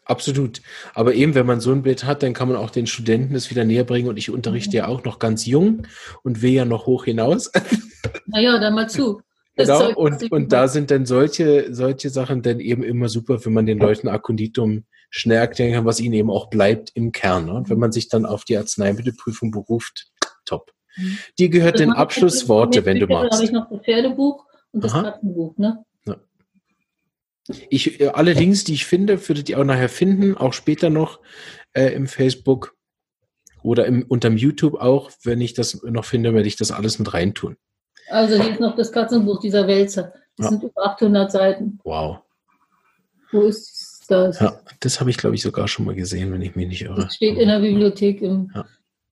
Absolut. Aber eben, wenn man so ein Bild hat, dann kann man auch den Studenten das wieder näher bringen. Und ich unterrichte ja auch noch ganz jung und will ja noch hoch hinaus. Naja, dann mal zu. Das genau, Zeug, und, und da sind dann solche, solche Sachen dann eben immer super, wenn man den Leuten Akkonditum schnell erklären kann, was ihnen eben auch bleibt im Kern. Ne? Und wenn man sich dann auf die Arzneimittelprüfung beruft, top. Mhm. Dir gehört den Abschlussworte, wenn du magst. Da habe ich noch das Pferdebuch und das Katzenbuch, ne? Ich, äh, alle Links, die ich finde, würdet ihr auch nachher finden, auch später noch äh, im Facebook oder im, unterm YouTube auch. Wenn ich das noch finde, werde ich das alles mit reintun. Also hier ist noch das Katzenbuch dieser Wälzer. Das ja. sind über 800 Seiten. Wow. Wo ist Das, ja, das habe ich, glaube ich, sogar schon mal gesehen, wenn ich mich nicht irre. Das steht in der Bibliothek im, ja.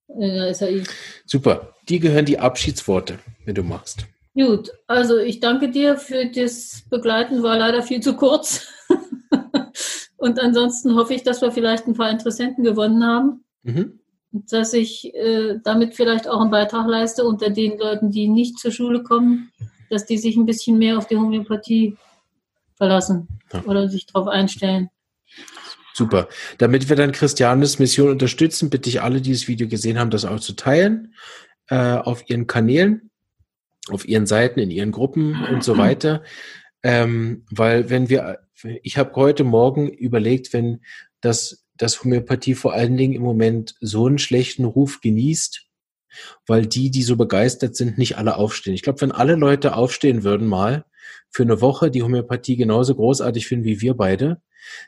In der SAI. Super. Die gehören die Abschiedsworte, wenn du magst. Gut, also ich danke dir für das Begleiten, war leider viel zu kurz. Und ansonsten hoffe ich, dass wir vielleicht ein paar Interessenten gewonnen haben. Mhm. Dass ich äh, damit vielleicht auch einen Beitrag leiste unter den Leuten, die nicht zur Schule kommen, dass die sich ein bisschen mehr auf die Homöopathie verlassen ja. oder sich darauf einstellen. Super. Damit wir dann Christianes Mission unterstützen, bitte ich alle, die das Video gesehen haben, das auch zu teilen äh, auf ihren Kanälen auf ihren Seiten, in ihren Gruppen und so weiter. Ähm, weil wenn wir, ich habe heute Morgen überlegt, wenn das, das Homöopathie vor allen Dingen im Moment so einen schlechten Ruf genießt, weil die, die so begeistert sind, nicht alle aufstehen. Ich glaube, wenn alle Leute aufstehen würden mal für eine Woche, die Homöopathie genauso großartig finden wie wir beide,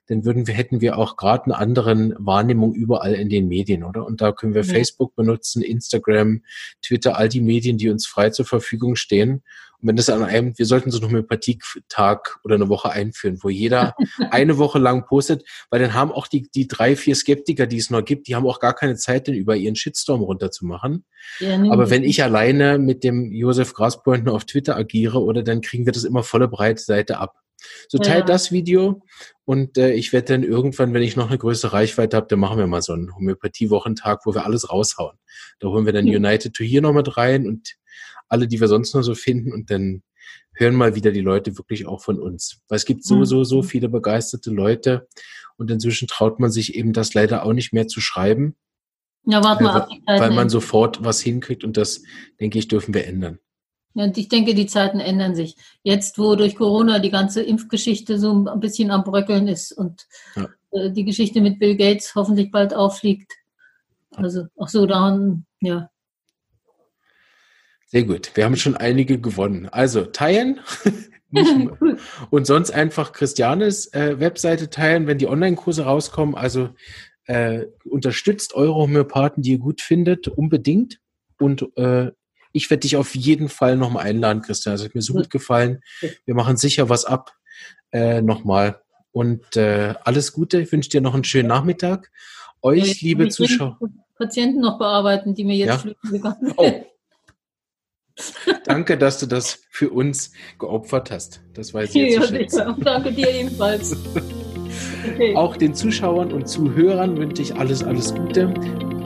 dann würden wir, hätten wir auch gerade eine anderen Wahrnehmung überall in den Medien, oder? Und da können wir ja. Facebook benutzen, Instagram, Twitter, all die Medien, die uns frei zur Verfügung stehen. Wenn das an einem, wir sollten so einen Homöopathietag oder eine Woche einführen, wo jeder eine Woche lang postet, weil dann haben auch die, die drei, vier Skeptiker, die es noch gibt, die haben auch gar keine Zeit, denn über ihren Shitstorm runterzumachen. Ja, nee, Aber wenn ich alleine mit dem Josef Graspointen auf Twitter agiere, oder dann kriegen wir das immer volle Breitseite ab. So teilt ja. das Video und äh, ich werde dann irgendwann, wenn ich noch eine größere Reichweite habe, dann machen wir mal so einen Homöopathie-Wochentag, wo wir alles raushauen. Da holen wir dann. United to Here noch mit rein und alle, die wir sonst noch so finden und dann hören mal wieder die Leute wirklich auch von uns. Weil es gibt so, mhm. so, so viele begeisterte Leute und inzwischen traut man sich eben das leider auch nicht mehr zu schreiben. Ja, warte mal ab. Weil man sofort was hinkriegt und das, denke ich, dürfen wir ändern. Und ich denke, die Zeiten ändern sich. Jetzt, wo durch Corona die ganze Impfgeschichte so ein bisschen am Bröckeln ist und ja. Äh, die Geschichte mit Bill Gates hoffentlich bald auffliegt. Also auch so daran, ja. Sehr gut. Wir haben schon einige gewonnen. Also teilen. und sonst einfach Christianes äh, Webseite teilen, wenn die Online-Kurse rauskommen. Also äh, unterstützt eure Homöopathen, die ihr gut findet, unbedingt. Und äh, ich werde dich auf jeden Fall nochmal einladen, Christian. Das hat mir so gut gefallen. Wir machen sicher was ab. Äh, nochmal. Und äh, alles Gute. Ich wünsche dir noch einen schönen Nachmittag. Euch, ja, liebe Zuschauer. Patienten noch bearbeiten, die mir jetzt ja? flüchten gegangen Oh. Danke, dass du das für uns geopfert hast. Das weiß ich jetzt ja, zu Danke dir ebenfalls. Okay. Auch den Zuschauern und Zuhörern wünsche ich alles, alles Gute.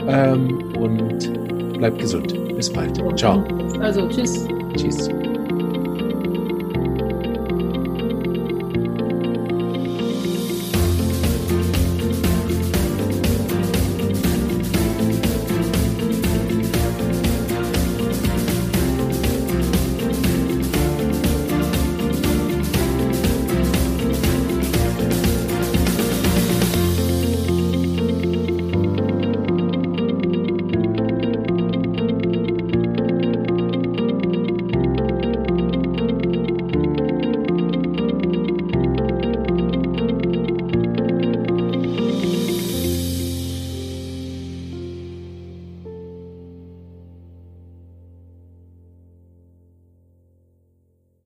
Ähm, und Bleibt gesund. Bis bald. Ciao. Also, tschüss. Tschüss.